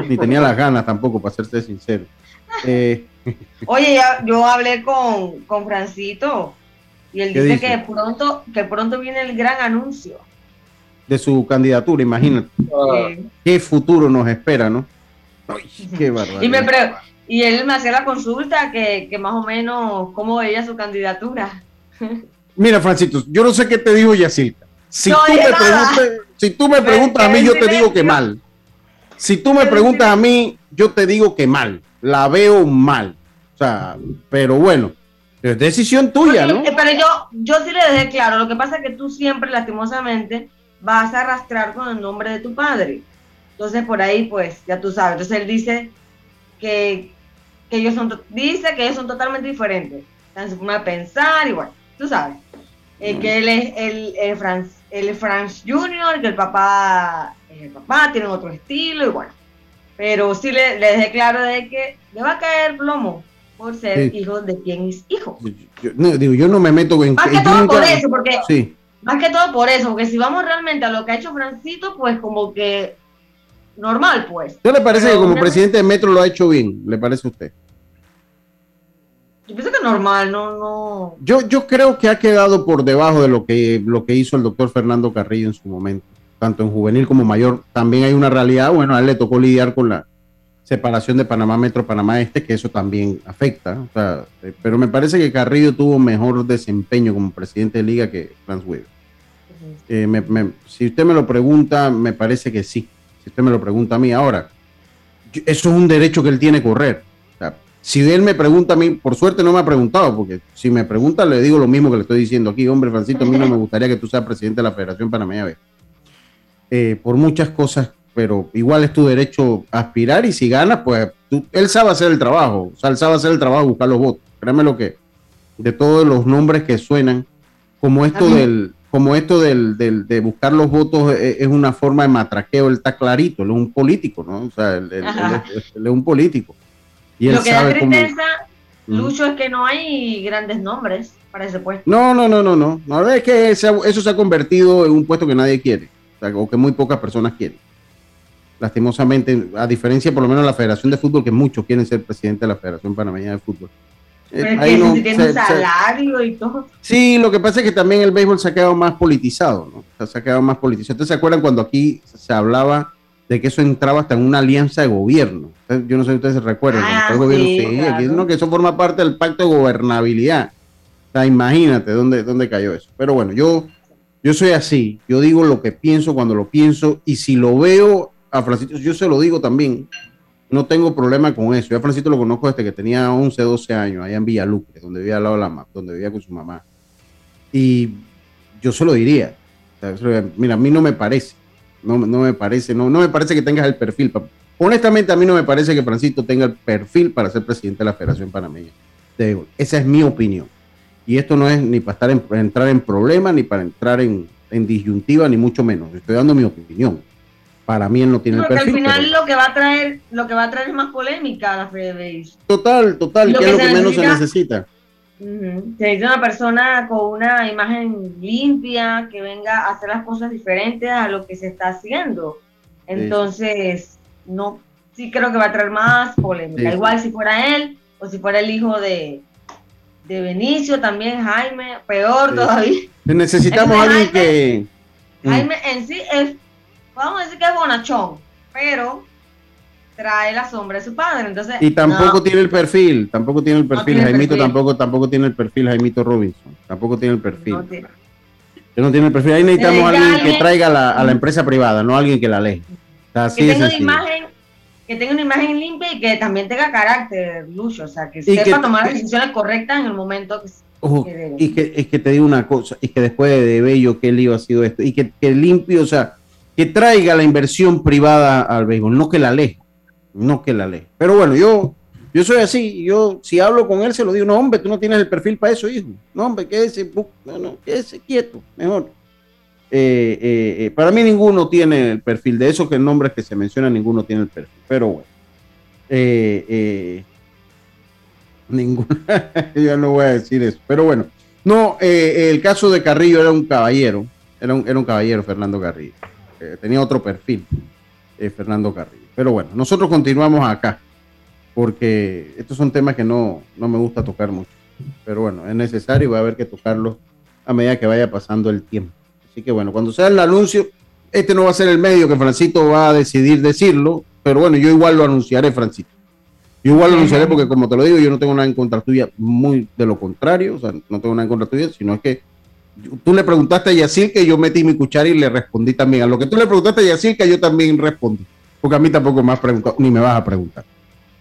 Ni tenía las ganas tampoco, para serte sincero. Eh, [laughs] Oye, yo hablé con, con Francito Y él dice, que pronto, que pronto viene el gran anuncio. De su candidatura, imagínate. Qué futuro nos espera, ¿no? qué barbaridad. Y, me y él me hacía la consulta que, que más o menos cómo veía su candidatura. [laughs] Mira, Francisco, yo no sé qué te digo, Yacilca. Si, tú me si tú me preguntas a mí, yo te digo que mal. Si tú me preguntas a mí, yo te digo que mal. La veo mal. O sea, pero bueno, es decisión tuya, ¿no? Pero yo, yo sí le dejé claro. Lo que pasa es que tú siempre, lastimosamente, vas a arrastrar con el nombre de tu padre. Entonces, por ahí, pues, ya tú sabes. Entonces, él dice que, que ellos son, dice que ellos son totalmente diferentes. En su forma de pensar, igual, tú sabes. Eh, que él es el, el, Franz, el Franz Junior, que el papá, el papá tiene otro estilo, igual. Pero sí le, le, dejé claro de que le va a caer plomo por ser hijo de quien es hijo. Yo, no, digo, yo no me meto en... Más que todo por eso, porque... Sí. Más que todo por eso, porque si vamos realmente a lo que ha hecho Francito, pues como que normal, pues. ¿Qué le parece que como presidente de Metro lo ha hecho bien? ¿Le parece a usted? Normal, no, no. Yo, yo creo que ha quedado por debajo de lo que, lo que hizo el doctor Fernando Carrillo en su momento, tanto en juvenil como mayor. También hay una realidad, bueno, a él le tocó lidiar con la separación de Panamá Metro, Panamá Este, que eso también afecta. Eh, pero me parece que Carrillo tuvo mejor desempeño como presidente de liga que Franz Weber. Eh, si usted me lo pregunta, me parece que sí. Si usted me lo pregunta a mí ahora, eso es un derecho que él tiene correr si él me pregunta a mí, por suerte no me ha preguntado, porque si me pregunta le digo lo mismo que le estoy diciendo aquí, hombre, Francisco, a mí no me gustaría que tú seas presidente de la Federación Panameña eh, por muchas cosas, pero igual es tu derecho aspirar y si ganas, pues él sabe hacer el trabajo, o sea, él sabe hacer el trabajo, buscar los votos. Créeme lo que, de todos los nombres que suenan, como esto del como esto del, de buscar los votos eh, es, una forma de matraqueo, él está clarito, él es un político, ¿no? O sea, él es un político lo que da tristeza, Lucho, es que no hay grandes nombres para ese puesto. No, no, no, no, no. La verdad es que eso se ha convertido en un puesto que nadie quiere, o, que muy pocas personas quieren. Lastimosamente, a diferencia por lo menos de la Federación de Fútbol, que muchos quieren ser presidente de la Federación Panameña de Fútbol. Pero que no, si tiene salario y todo. Sí, lo que pasa es que también el béisbol se ha quedado más politizado, ¿no? se ha quedado más politizado. ¿Ustedes se acuerdan cuando aquí se hablaba de que eso entraba hasta en una alianza de gobierno. Yo no sé si ustedes se recuerdan. Ah, que eso forma parte del pacto de gobernabilidad. O sea, imagínate dónde, dónde cayó eso. Pero bueno, yo, yo soy así. Yo digo lo que pienso cuando lo pienso y si lo veo a Francisco, yo se lo digo también. No tengo problema con eso. Yo a Francisco lo conozco desde que tenía 11, 12 años, allá en Villaluque, donde vivía al lado de la donde vivía con su mamá. Y yo se lo diría. mira, a mí no me parece no, me parece, no, no me parece que tengas el perfil. Honestamente, a mí no me parece que Francisco tenga el perfil para ser presidente de la Federación Panameña. Esa es mi opinión. Y esto no es ni para estar en, entrar en problemas, ni para entrar en, disyuntiva, ni mucho menos. Estoy dando mi opinión. Para mí él no tiene el perfil. al final lo que va a traer, lo que va a traer es más polémica a la Fede Total, total, que, es lo que menos se necesita. Se necesita una persona con una imagen limpia, que venga a hacer las cosas diferentes a lo que se está haciendo. Entonces, no, sí creo que va a traer más polémica. Igual si fuera él o si fuera el hijo de, de Benicio, también Jaime, peor todavía. Necesitamos a alguien que... Jaime en sí es, vamos a decir que es bonachón, pero trae la sombra de su padre. Entonces, y tampoco tiene el perfil, tampoco tiene el perfil. Jaimito tampoco, tampoco tiene el perfil, Jaimito Robinson. Tampoco tiene el perfil. No tiene, no tiene el perfil. Ahí necesitamos a alguien que traiga la, a la empresa privada, no alguien que la que, tenga una imagen, que tenga una imagen limpia y que también tenga carácter, Lucho. O sea, que sepa tomar las decisiones correctas en el momento que, y que, es que te digo una cosa, y que después de Bello, qué lío ha sido esto, y que, que limpio, o sea, que traiga la inversión privada al béisbol, no que la aleje no que la ley. Pero bueno, yo, yo soy así, yo si hablo con él se lo digo, no hombre, tú no tienes el perfil para eso, hijo. No hombre, quédese, no, no, quédese quieto, mejor. Eh, eh, eh, para mí ninguno tiene el perfil, de esos que nombres que se mencionan, ninguno tiene el perfil, pero bueno. [laughs] ninguno, [laughs] ya no voy a decir eso, pero bueno. No, el caso de Carrillo era un caballero, era un, era un caballero Fernando Carrillo, tenía otro perfil, Fernando Carrillo. Pero bueno, nosotros continuamos acá, porque estos son temas que no, me gusta tocar mucho. pero bueno, es necesario y va a haber que tocarlo a medida que vaya pasando el tiempo. Así que bueno, cuando sea el anuncio, este no va a ser el medio que Francito va a decidir decirlo, pero bueno, yo igual lo anunciaré, Francito. Yo igual lo anunciaré porque como te lo digo, yo no tengo nada en contra tuya, muy de lo contrario, o sea, no tengo nada en contra tuya, sino es que tú le preguntaste a Yacir que yo metí mi cuchara y le respondí también. A lo que tú le preguntaste a Yacir que yo también respondí, porque a mí tampoco me has preguntado, ni me vas a preguntar.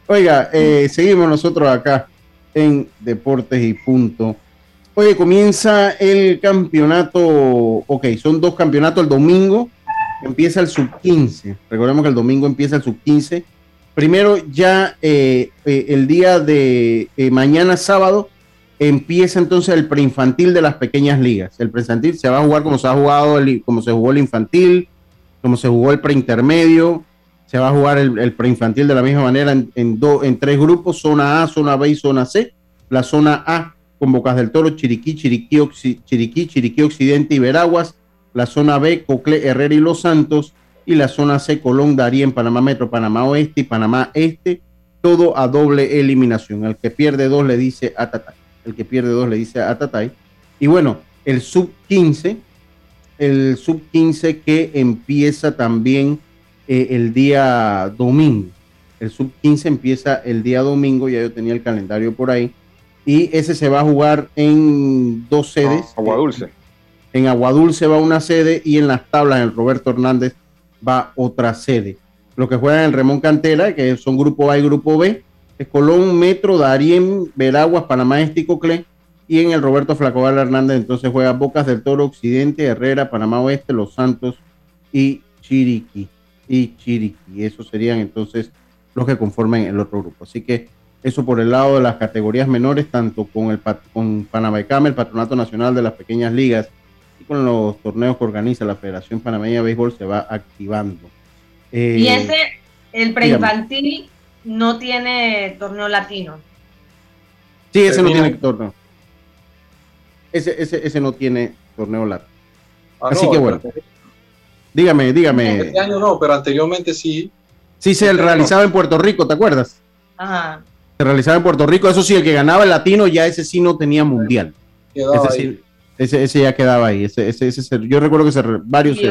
Oiga, eh, seguimos nosotros acá en Deportes y Punto. Oye, comienza el campeonato, ok, son dos campeonatos el domingo, empieza el sub 15, recordemos que el domingo empieza el sub 15. Primero ya eh, eh, el día de mañana sábado empieza entonces el preinfantil de las pequeñas ligas. El preinfantil se va a jugar como se ha jugado, el, como se jugó el infantil, como se jugó el preintermedio, se va a jugar el, preinfantil de la misma manera en, en tres grupos, zona A, zona B y zona C. La zona A con Bocas del Toro, Chiriquí, Chiriquí, Chiriquí, Chiriquí Occidente y Veraguas. La zona B, Cocle, Herrera y Los Santos. Y la zona C, Colón, Darien, Panamá Metro, Panamá Oeste y Panamá Este. Todo a doble eliminación. Al que pierde dos le dice Atatay el que pierde dos le dice a Tatay. Y bueno, el sub 15, el sub 15 que empieza también eh, el día domingo. El sub 15 empieza el día domingo, ya yo tenía el calendario por ahí. Y ese se va a jugar en dos sedes. Ah, Agua Dulce. En Agua Dulce va una sede y en las tablas, en Roberto Hernández, va otra sede. Lo que juegan en Remón Cantera, que son grupo A y grupo B, Colón, Metro, Darien, Veraguas, Panamá Este y Coclé. Y en el Roberto Flacobal Hernández entonces juega Bocas del Toro, Occidente, Herrera, Panamá Oeste, Los Santos y Chiriquí. Y Chiriquí. Esos serían entonces los que conforman el otro grupo. Así que eso por el lado de las categorías menores, tanto con el con Panamecame, el Patronato Nacional de las Pequeñas Ligas, y con los torneos que organiza la Federación Panameña de Béisbol se va activando. y eh, ese, el preinfantil no tiene torneo latino. Sí, ese no tiene torneo. Ese, ese, ese no tiene torneo latino. Ah, Así que bueno. Dígame, dígame. Este año no, pero anteriormente sí. Sí, se realizaba en Puerto Rico, ¿te acuerdas? Ajá. Se realizaba en Puerto Rico, eso sí, el que ganaba el latino ya ese sí no tenía mundial. Ese, sí, ese, ese, ya quedaba ahí. Ese, ese, ese, yo recuerdo que se, varios. Sí,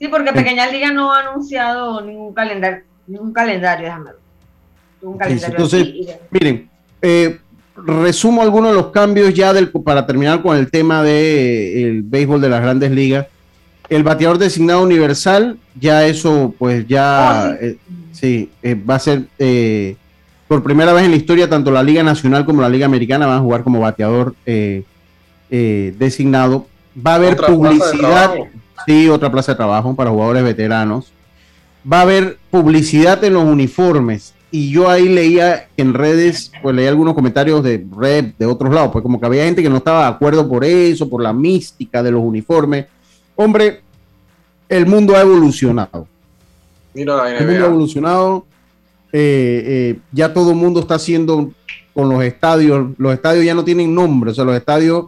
sí porque Pequeña Liga no ha anunciado ningún calendario, ningún calendario, déjame ver entonces, miren, eh, resumo algunos de los cambios ya del, para terminar con el tema del de, béisbol de las grandes ligas. El bateador designado universal, ya eso, pues ya, oh, sí, eh, eh, va a ser por primera vez en la historia, tanto la Liga Nacional como la Liga Americana van a jugar como bateador designado. Va a haber publicidad, sí, otra plaza de trabajo para jugadores veteranos. Va a haber publicidad en los uniformes y yo ahí leía en redes, pues leía algunos comentarios de red de otros lados, pues como que había gente que no estaba de acuerdo por eso, por la mística de los uniformes. Hombre, el mundo ha evolucionado. Mira el mundo ha evolucionado. Eh, eh, ya todo el mundo está haciendo con los estadios. Los estadios ya no tienen nombre, o sea, los estadios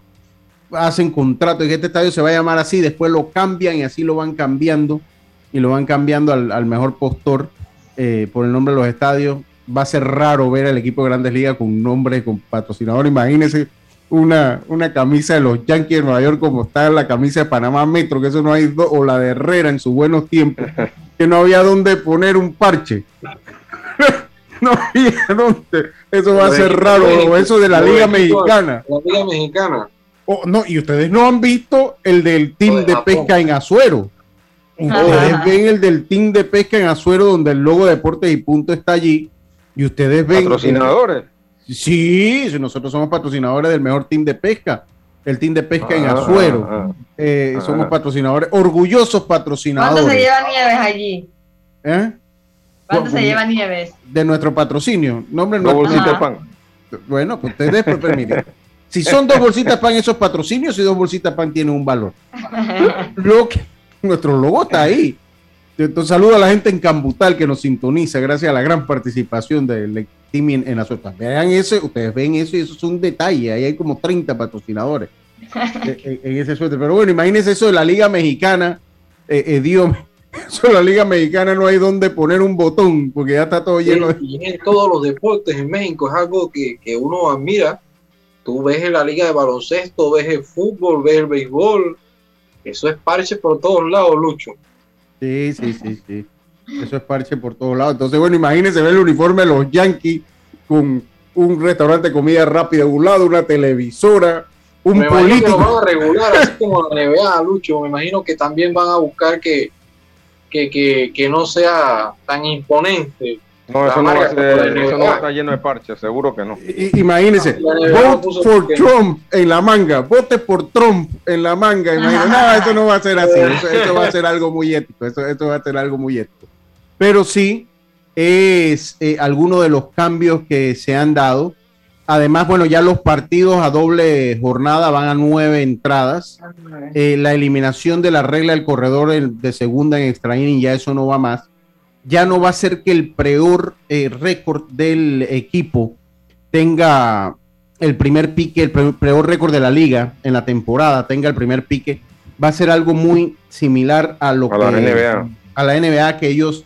hacen contrato y este estadio se va a llamar así, después lo cambian y así lo van cambiando y lo van cambiando al, mejor postor eh, por el nombre de los estadios. Va a ser raro ver al equipo de Grandes Ligas con nombre, con patrocinador. Imagínense una, una camisa de los Yankees de Nueva York como está la camisa de Panamá Metro, que eso no hay, o la de Herrera en sus buenos tiempos, que no había dónde poner un parche. [laughs] no había dónde. Eso va a ser raro, eso de la Liga Mexicana. La Liga Mexicana. Oh, no, y ustedes no han visto el del team de pesca en Azuero. Ustedes ven el del team de pesca en Azuero, donde el logo de Deportes y Punto está allí. Y ustedes ven. ¿Patrocinadores? Sí, nosotros somos patrocinadores del mejor team de pesca. El team de pesca en ah, Azuero. Ah, eh, ah. somos patrocinadores, orgullosos patrocinadores. ¿Cuánto se lleva Nieves allí? ¿Eh? ¿Cuánto se lleva Nieves? De nuestro patrocinio. Nombre Dos bolsitas de pan. Bueno, pues ustedes, permiten. si son dos bolsitas de pan esos patrocinios, y dos bolsitas de pan tienen un valor. [laughs] Lo que nuestro logo está ahí. Entonces, saludo a la gente en Cambutal que nos sintoniza gracias a la gran participación del team en, la suerte. Vean eso, ustedes ven eso y eso es un detalle. Ahí hay como 30 patrocinadores [laughs] en, ese suéter. Pero bueno, imagínense eso de la Liga Mexicana. Eh, eh Dios, eso de la Liga Mexicana no hay donde poner un botón porque ya está todo lleno de. Y en todos los deportes en México es algo que, que uno admira tú ves en la liga de baloncesto, ves el fútbol, ves el béisbol. Eso es parche por todos lados, Lucho. Sí, sí, sí, sí. Eso es parche por todos lados. Entonces, bueno, imagínense ver el uniforme de los Yankees con un restaurante de comida rápida a un lado, una televisora, un me político. Que lo van a regular, así como la NBA, Lucho. Me imagino que también van a buscar que, que, que, que no sea tan imponente no, eso no, va a ser, eso no va a estar lleno de parches, seguro que no. imagínense, vote for Trump en la manga, vote por Trump en la manga. Imagínense, no, eso no va a ser así, eso, va a ser algo muy ético, eso, va a ser algo muy ético. Pero sí, es eh, alguno de los cambios que se han dado. Además, bueno, ya los partidos a doble jornada van a nueve entradas. Eh, la eliminación de la regla del corredor de segunda en extra inning, ya eso no va más ya no va a ser que el peor eh, récord del equipo tenga el primer pique, el peor récord de la liga en la temporada, tenga el primer pique, va a ser algo muy similar a lo a la NBA. a la NBA que ellos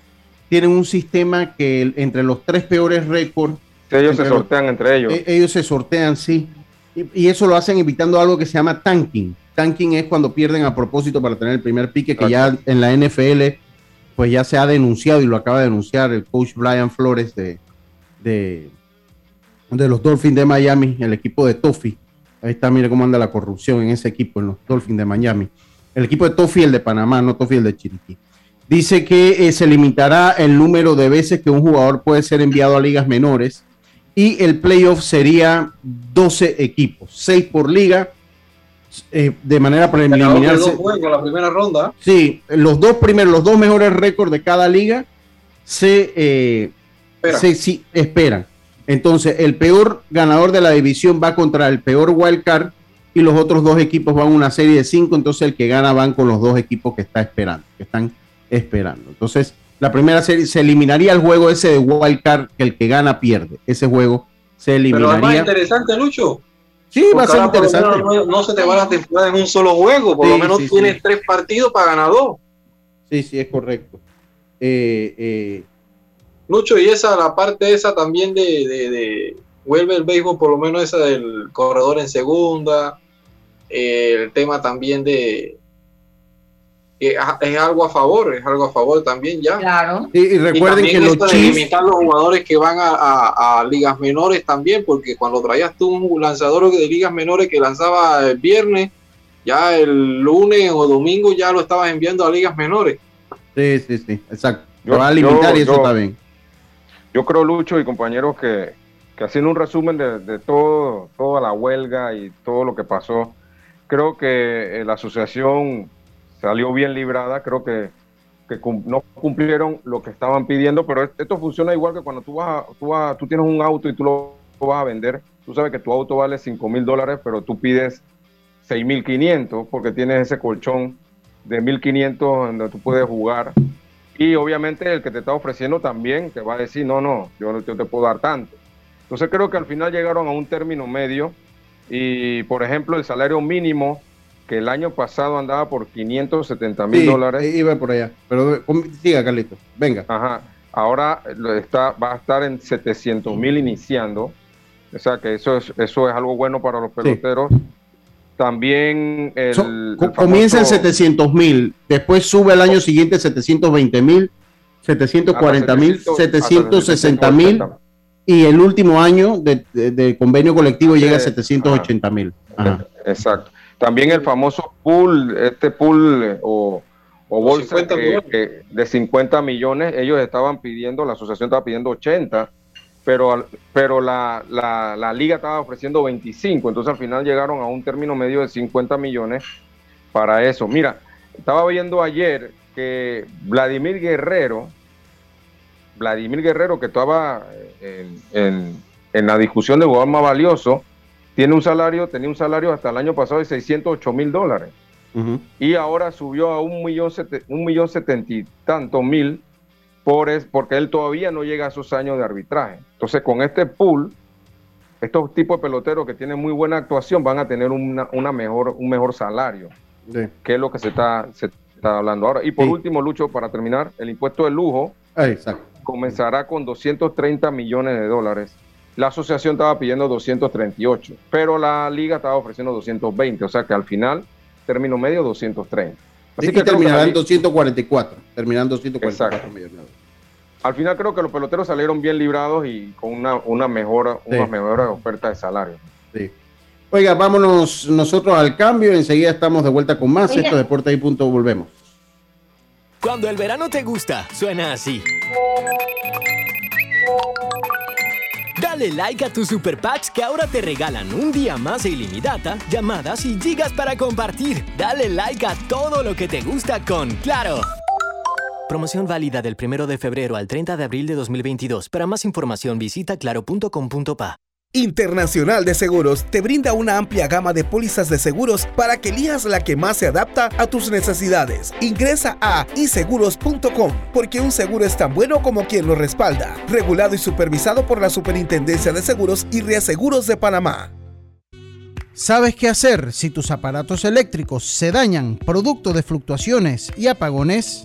tienen un sistema que entre los tres peores récords ellos se sortean entre ellos. E, ellos se sortean, sí. Y, y, eso lo hacen evitando algo que se llama tanking. Tanking es cuando pierden a propósito para tener el primer pique, que ya en la NFL pues ya se ha denunciado y lo acaba de denunciar el coach Brian Flores de, de, los Dolphins de Miami, el equipo de Toffee. Ahí está, mire cómo anda la corrupción en ese equipo, en los Dolphins de Miami. El equipo de Toffee, el de Panamá, no Toffee, el de Chiriquí. Dice que eh, se limitará el número de veces que un jugador puede ser enviado a ligas menores y el playoff sería 12 equipos, 6 por liga eh, de manera preliminar. la primera ronda. Sí, los dos primeros, los dos mejores récords de cada liga se, eh, sí, esperan. Entonces, el peor ganador de la división va contra el peor wildcard y los otros dos equipos van a una serie de cinco. Entonces, el que gana van con los dos equipos que está esperando, que están esperando. Entonces, la primera serie se eliminaría el juego ese de wildcard que el que gana pierde. Ese juego se eliminaría. Pero es más interesante, Lucho Sí, va a ser interesante. No, se te va la temporada en un solo juego, por lo menos tienes tres partidos para ganar dos. Sí, sí, es correcto. Eh, eh. Lucho, y esa, la parte esa también de, de, vuelve el béisbol, por lo menos esa del corredor en segunda, eh, el tema también de, es algo a favor, es algo a favor también ya. Claro. Y, recuerden que los Chiefs... limitar los jugadores que van a, ligas menores también, porque cuando traías tú un lanzador de ligas menores que lanzaba el viernes, ya el lunes o domingo ya lo estabas enviando a ligas menores. Sí, sí, sí, exacto. Yo, va a limitar y eso está bien. Yo creo, Lucho y compañeros, que, haciendo un resumen de, de, todo, toda la huelga y todo lo que pasó, creo que eh, la asociación salió bien librada, creo que, no cumplieron lo que estaban pidiendo, pero esto funciona igual que cuando tú vas, tú vas, tú tienes un auto y tú lo vas a vender, tú sabes que tu auto vale 5 mil dólares, pero tú pides 6 mil 500 porque tienes ese colchón de 1500 donde tú puedes jugar. Y obviamente el que te está ofreciendo también te va a decir, no, no, yo no te puedo dar tanto. Entonces creo que al final llegaron a un término medio y, por ejemplo, el salario mínimo que el año pasado andaba por 570 mil dólares. Iba por allá, pero siga, Carlito, venga. Ajá, ahora está, va a estar en 700 mil iniciando, o sea que eso es, eso es algo bueno para los peloteros. También el, comienza en 700 mil, después sube el año siguiente 720 mil, 740 mil, 760 mil y el último año de, convenio colectivo llega a 780 mil. Exacto. También el famoso pool, este pool eh, o, bolsa de 50 millones, ellos estaban pidiendo, la asociación estaba pidiendo 80, pero, pero la, la, liga estaba ofreciendo 25, entonces al final llegaron a un término medio de 50 millones para eso. Mira, estaba viendo ayer que Vladimir Guerrero, Vladimir Guerrero que estaba en, en la discusión de jugador más valioso, tiene un salario, tenía un salario hasta el año pasado de 608 mil dólares. Y ahora subió a un millón, un millón setenta y tantos mil por es, porque él todavía no llega a esos años de arbitraje. Entonces, con este pool, estos tipos de peloteros que tienen muy buena actuación van a tener una, mejor, un mejor salario, que es lo que se está, se está hablando ahora. Y por último, Lucho, para terminar, el impuesto de lujo comenzará con 230 millones de dólares la asociación estaba pidiendo 238, pero la liga estaba ofreciendo 220, o sea que al final, término medio, 230. Así que terminarán 244, terminarán 244 millones Al final creo que los peloteros salieron bien librados y con una, una mejora, una mejora oferta de salario. Sí. Oiga, vámonos nosotros al cambio. Enseguida estamos de vuelta con más. Esto es Deporte y punto. Volvemos. Cuando el verano te gusta, suena así. Dale like a tus super packs que ahora te regalan un día más de ilimitada, llamadas y gigas para compartir. Dale like a todo lo que te gusta con Claro. Promoción válida del 1 de febrero al 30 de abril de 2022. Para más información visita claro.com.pa. Internacional de Seguros te brinda una amplia gama de pólizas de seguros para que elijas la que más se adapta a tus necesidades. Ingresa a iseguros.com porque un seguro es tan bueno como quien lo respalda. Regulado y supervisado por la Superintendencia de Seguros y Reaseguros de Panamá. ¿Sabes qué hacer si tus aparatos eléctricos se dañan producto de fluctuaciones y apagones?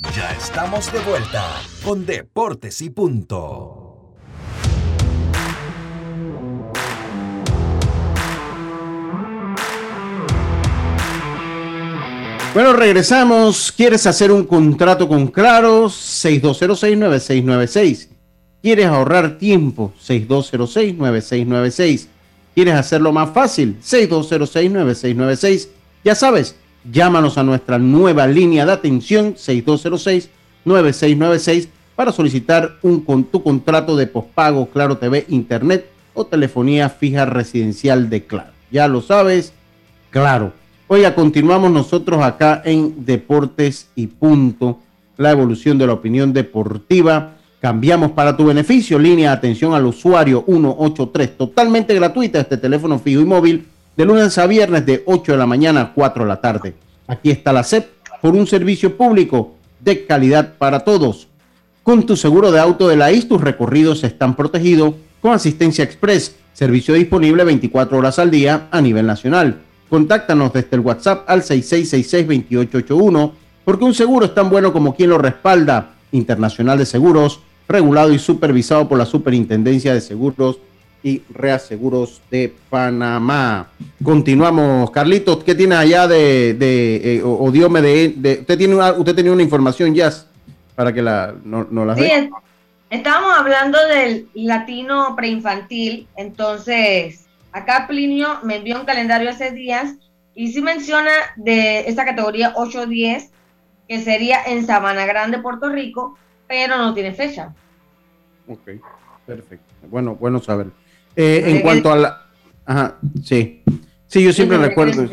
Ya estamos de vuelta con Deportes y Punto. Bueno, regresamos. ¿Quieres hacer un contrato con Claro? 6206-9696. ¿Quieres ahorrar tiempo? 6206-9696. ¿Quieres hacerlo más fácil? 6206-9696. Ya sabes, Llámanos a nuestra nueva línea de atención 6206-9696 para solicitar un, tu contrato de pospago Claro TV, Internet o telefonía fija residencial de Claro. Ya lo sabes, claro. Oiga, continuamos nosotros acá en Deportes y Punto, la evolución de la opinión deportiva. Cambiamos para tu beneficio, línea de atención al usuario 183, totalmente gratuita este teléfono fijo y móvil de lunes a viernes de 8 de la mañana a 4 de la tarde. Aquí está la SEP por un servicio público de calidad para todos. Con tu seguro de auto de la IS, tus recorridos están protegidos con asistencia express, servicio disponible 24 horas al día a nivel nacional. Contáctanos desde el WhatsApp al 6666-2881 porque un seguro es tan bueno como quien lo respalda. Internacional de Seguros, regulado y supervisado por la Superintendencia de Seguros y Reaseguros de Panamá. Continuamos, Carlitos, ¿qué tiene allá de, de eh, o, Diome de, usted tiene una, usted tenía una información ya para que la no, la sí, estábamos hablando del latino preinfantil, entonces acá Plinio me envió un calendario hace días y sí menciona de esta categoría 8-10 que sería en Sabana Grande, Puerto Rico, pero no tiene fecha. Ok, perfecto. Bueno, bueno saber. Eh, en cuanto a la... Ajá, sí. Sí, yo siempre recuerdo.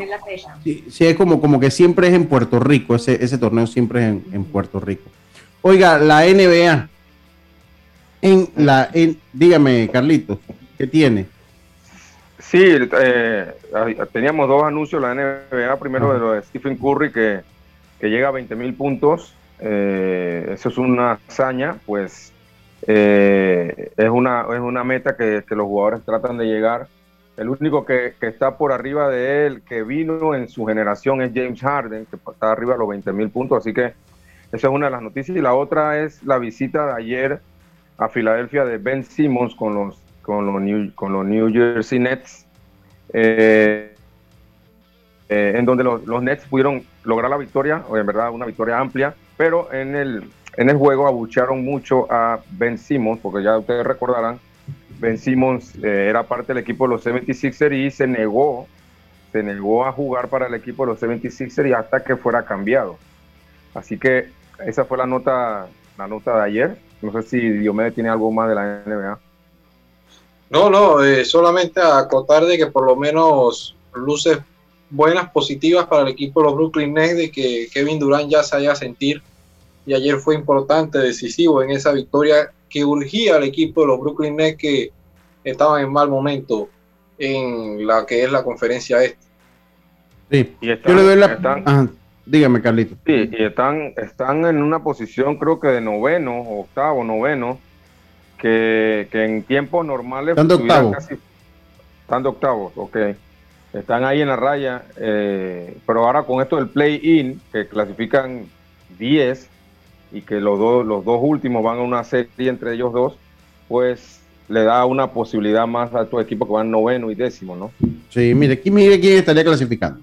Sí, sí, es como, como que siempre es en Puerto Rico, ese, ese torneo siempre es en, Puerto Rico. Oiga, la NBA, en la, en, dígame, Carlitos, ¿qué tiene? Sí, eh, teníamos dos anuncios, la NBA, primero de lo de Stephen Curry, que, que llega a 20 mil puntos, eh, eso es una hazaña, pues eh, es, una, es una meta que, los jugadores tratan de llegar. El único que, está por arriba de él, que vino en su generación, es James Harden, que está arriba de los 20 mil puntos. Así que esa es una de las noticias. Y la otra es la visita de ayer a Filadelfia de Ben Simmons con los, con los, New, con los New Jersey Nets, eh, eh, en donde los, los Nets pudieron lograr la victoria, o en verdad una victoria amplia, pero en el, en el juego abuchearon mucho a Ben Simmons, porque ya ustedes recordarán, Ben Simmons eh, era parte del equipo de los 76ers y se negó, se negó a jugar para el equipo de los 76ers y hasta que fuera cambiado. Así que esa fue la nota, la nota de ayer. No sé si Diomedes tiene algo más de la NBA. No, no, eh, solamente acotar de que por lo menos luces buenas, positivas para el equipo de los Brooklyn Nets, de que Kevin Durant ya se haya sentir. Y ayer fue importante, decisivo en esa victoria que urgía al equipo de los Brooklyn Nets que estaban en mal momento en la que es la conferencia este. Sí, yo le doy la... dígame, Carlito. Sí, y están, están en una posición creo que de noveno, octavo, noveno, que, en tiempos normales... Están de octavo. están de octavos, ok. Están ahí en la raya, eh, pero ahora con esto del play-in, que clasifican 10 y que los dos, los dos últimos van a una serie entre ellos dos, pues le da una posibilidad más a tu equipo que van noveno y décimo, ¿no? Sí, mire, aquí mire quién estaría clasificando.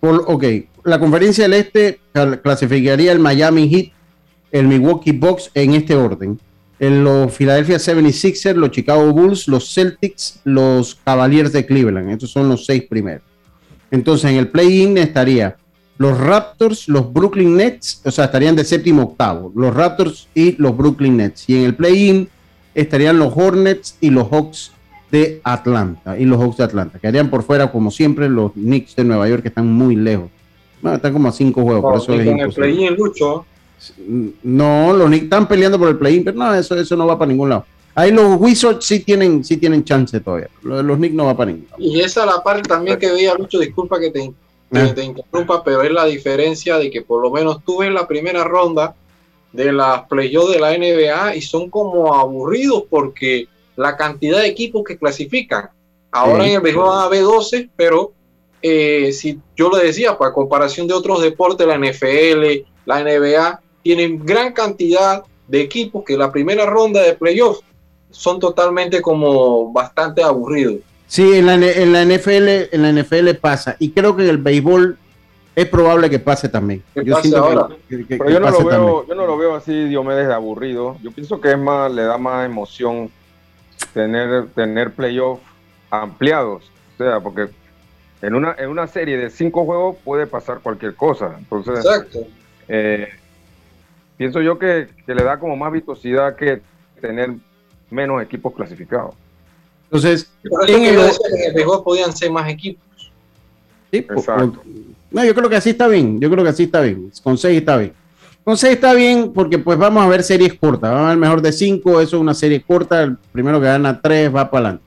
Por, ok, la conferencia del Este clasificaría el Miami Heat, el Milwaukee Bucks en este orden. En los Philadelphia 76ers, los Chicago Bulls, los Celtics, los Cavaliers de Cleveland. Estos son los seis primeros. Entonces, en el play-in estaría los Raptors, los Brooklyn Nets, o sea, estarían de séptimo octavo, los Raptors y los Brooklyn Nets. Y en el play-in estarían los Hornets y los Hawks de Atlanta. Y los Hawks de Atlanta. Quedarían por fuera, como siempre, los Knicks de Nueva York, que están muy lejos. están como a cinco juegos. por eso con el play-in, Lucho. No, los Knicks están peleando por el play-in, pero no, eso, eso no va para ningún lado. Ahí los Wizards sí tienen, sí tienen chance todavía. Los, los Knicks no va para ningún lado. Y esa es la parte también que veía, Lucho, disculpa que te, te, te interrumpa, pero es la diferencia de que por lo menos tú ves la primera ronda de las playoffs de la NBA y son como aburridos porque la cantidad de equipos que clasifican. Ahora en el béisbol van a haber 12, pero eh, si yo lo decía, para comparación de otros deportes, la NFL, la NBA, tienen gran cantidad de equipos que la primera ronda de playoffs son totalmente como bastante aburridos. Sí, en la, en la NFL, en la NFL pasa. Y creo que en el béisbol es probable que pase también. Yo Pero yo no, lo veo, yo no lo veo así, Diomedes, de aburrido. Yo pienso que es más, le da más emoción tener, tener playoffs ampliados. O sea, porque en una, en una serie de cinco juegos puede pasar cualquier cosa. Entonces, Exacto. Eh, pienso yo que, le da como más vistosidad que tener menos equipos clasificados. Entonces, en el, en el podían ser más equipos. Sí, Exacto. No, yo creo que así está bien. Yo creo que así está bien. Con 6 está bien. Con 6 está bien porque pues vamos a ver series cortas. Vamos a ver mejor de 5. Eso es una serie corta. El primero que gana 3 va para adelante.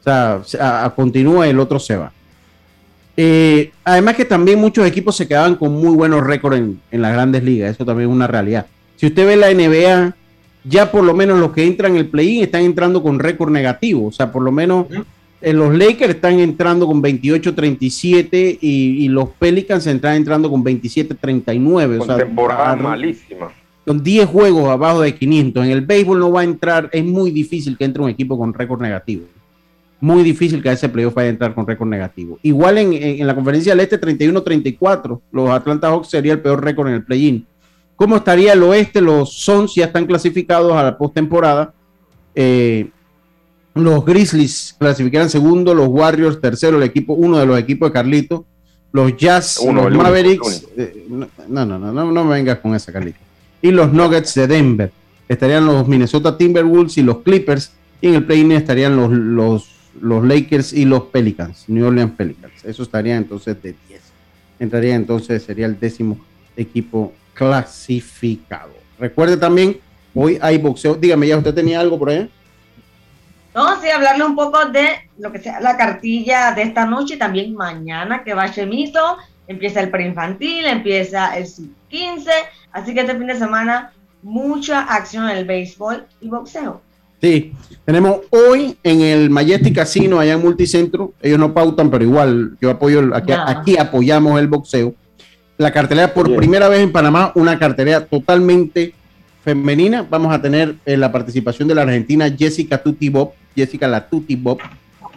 O sea, continúa y el otro se va. Eh, además que también muchos equipos se quedaban con muy buenos récords en, en, las grandes ligas. Eso también es una realidad. Si usted ve la NBA, ya por lo menos los que entran en el play-in están entrando con récord negativo. O sea, por lo menos en los Lakers están entrando con 28-37 y, los Pelicans están entrando con 27-39. Con temporada malísima. Con 10 juegos abajo de 500. En el béisbol no va a entrar, es muy difícil que entre un equipo con récord negativo. Muy difícil que a ese playoff vaya a entrar con récord negativo. Igual en, la conferencia del este 31-34, los Atlanta Hawks sería el peor récord en el play-in. ¿Cómo estaría el oeste? Los Suns ya están clasificados a la postemporada. Eh, los Grizzlies clasificaron segundo, los Warriors tercero, el equipo, uno de los equipos de Carlito, los Jazz, los Mavericks, eh, no, no, no, no, no me vengas con esa Carlito, y los Nuggets de Denver. Estarían los Minnesota Timberwolves y los Clippers, y en el play-in estarían los, los, los Lakers y los Pelicans, New Orleans Pelicans. Eso estaría entonces de 10. Entraría entonces, sería el décimo equipo clasificado. Recuerde también, hoy hay boxeo. Dígame, ¿ya usted tenía algo por allá? No, sí, hablarle un poco de lo que sea la cartilla de esta noche y también mañana que va Chemito, empieza el preinfantil, empieza el sub-15, así que este fin de semana mucha acción en el béisbol y boxeo. Sí, tenemos hoy en el Majestic Casino allá en Multicentro, ellos no pautan, pero igual yo apoyo, aquí, aquí apoyamos el boxeo. La cartelera por primera vez en Panamá, una cartelera totalmente femenina. Vamos a tener eh, la participación de la argentina Jessica Tuti Bob, Jessica la Tuti Bob,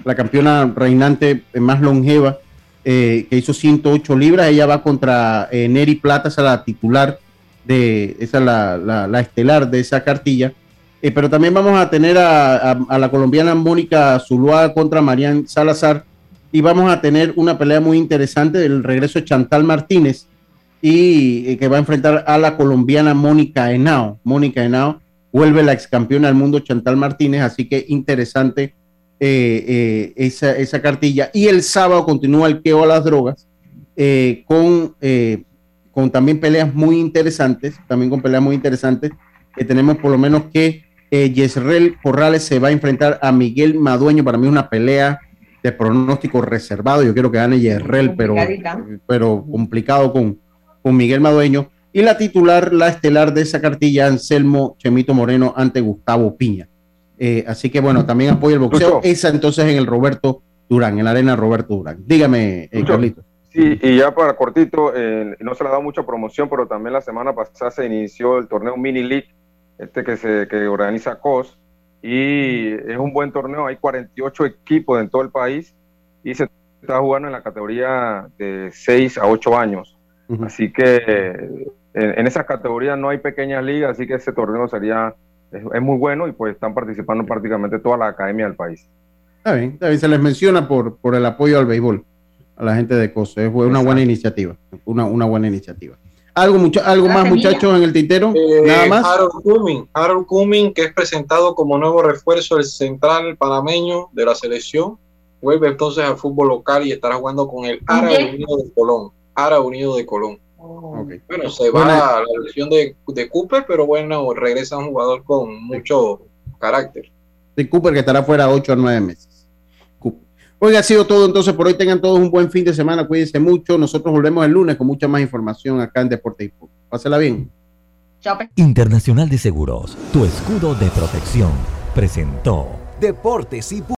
la campeona reinante más longeva, eh, que hizo 108 libras. Ella va contra eh, Neri Plata, esa la titular de esa la, la, estelar de esa cartilla. Eh, pero también vamos a tener a, la colombiana Mónica Zuluaga contra Marian Salazar. y vamos a tener una pelea muy interesante del regreso de Chantal Martínez y que va a enfrentar a la colombiana Mónica Henao. Mónica Henao vuelve la ex campeona del mundo Chantal Martínez, así que interesante eh, eh, esa, esa, cartilla. Y el sábado continúa el queo a las drogas eh, con, con también peleas muy interesantes, también con peleas muy interesantes, que tenemos por lo menos que Yesrel Corrales se va a enfrentar a Miguel Madueño, para mí una pelea de pronóstico reservado, yo quiero que gane Yesrel, pero, pero complicado con, con Miguel Madueño. Y la titular, la estelar de esa cartilla, Anselmo Chemito Moreno ante Gustavo Piña. Eh, así que bueno, también apoya el boxeo. Esa entonces en el Roberto Durán, en la arena Roberto Durán. Dígame, eh, Carlito. Sí, y ya para cortito, eh, no se le ha dado mucha promoción, pero también la semana pasada se inició el torneo Mini League, este que, se, que organiza COS, y es un buen torneo, hay 48 equipos en todo el país, y se está jugando en la categoría de 6 a 8 años. Así que en, esa categoría no hay pequeñas ligas, así que ese torneo sería, es, muy bueno y pues están participando prácticamente toda la academia del país. Está bien, se les menciona por, por el apoyo al béisbol a la gente de COSE, fue una buena iniciativa, una, una buena iniciativa. ¿Algo, mucho, algo más, muchachos, en el tintero? Eh, Nada más. Harold Cumming, Harold Cumming, que es presentado como nuevo refuerzo del central panameño de la selección, vuelve entonces al fútbol local y estará jugando con el Ara Unido de Colón. Ara Unido de Colón. Bueno, se va a la versión de, de, Cooper, pero bueno, regresa un jugador con mucho carácter. De Cooper que estará fuera 8 a 9 meses. Hoy ha sido todo, entonces por hoy tengan todos un buen fin de semana, cuídense mucho. Nosotros volvemos el lunes con mucha más información acá en Deporte y Pásela bien. Internacional de Seguros, tu escudo de protección, presentó Deportes y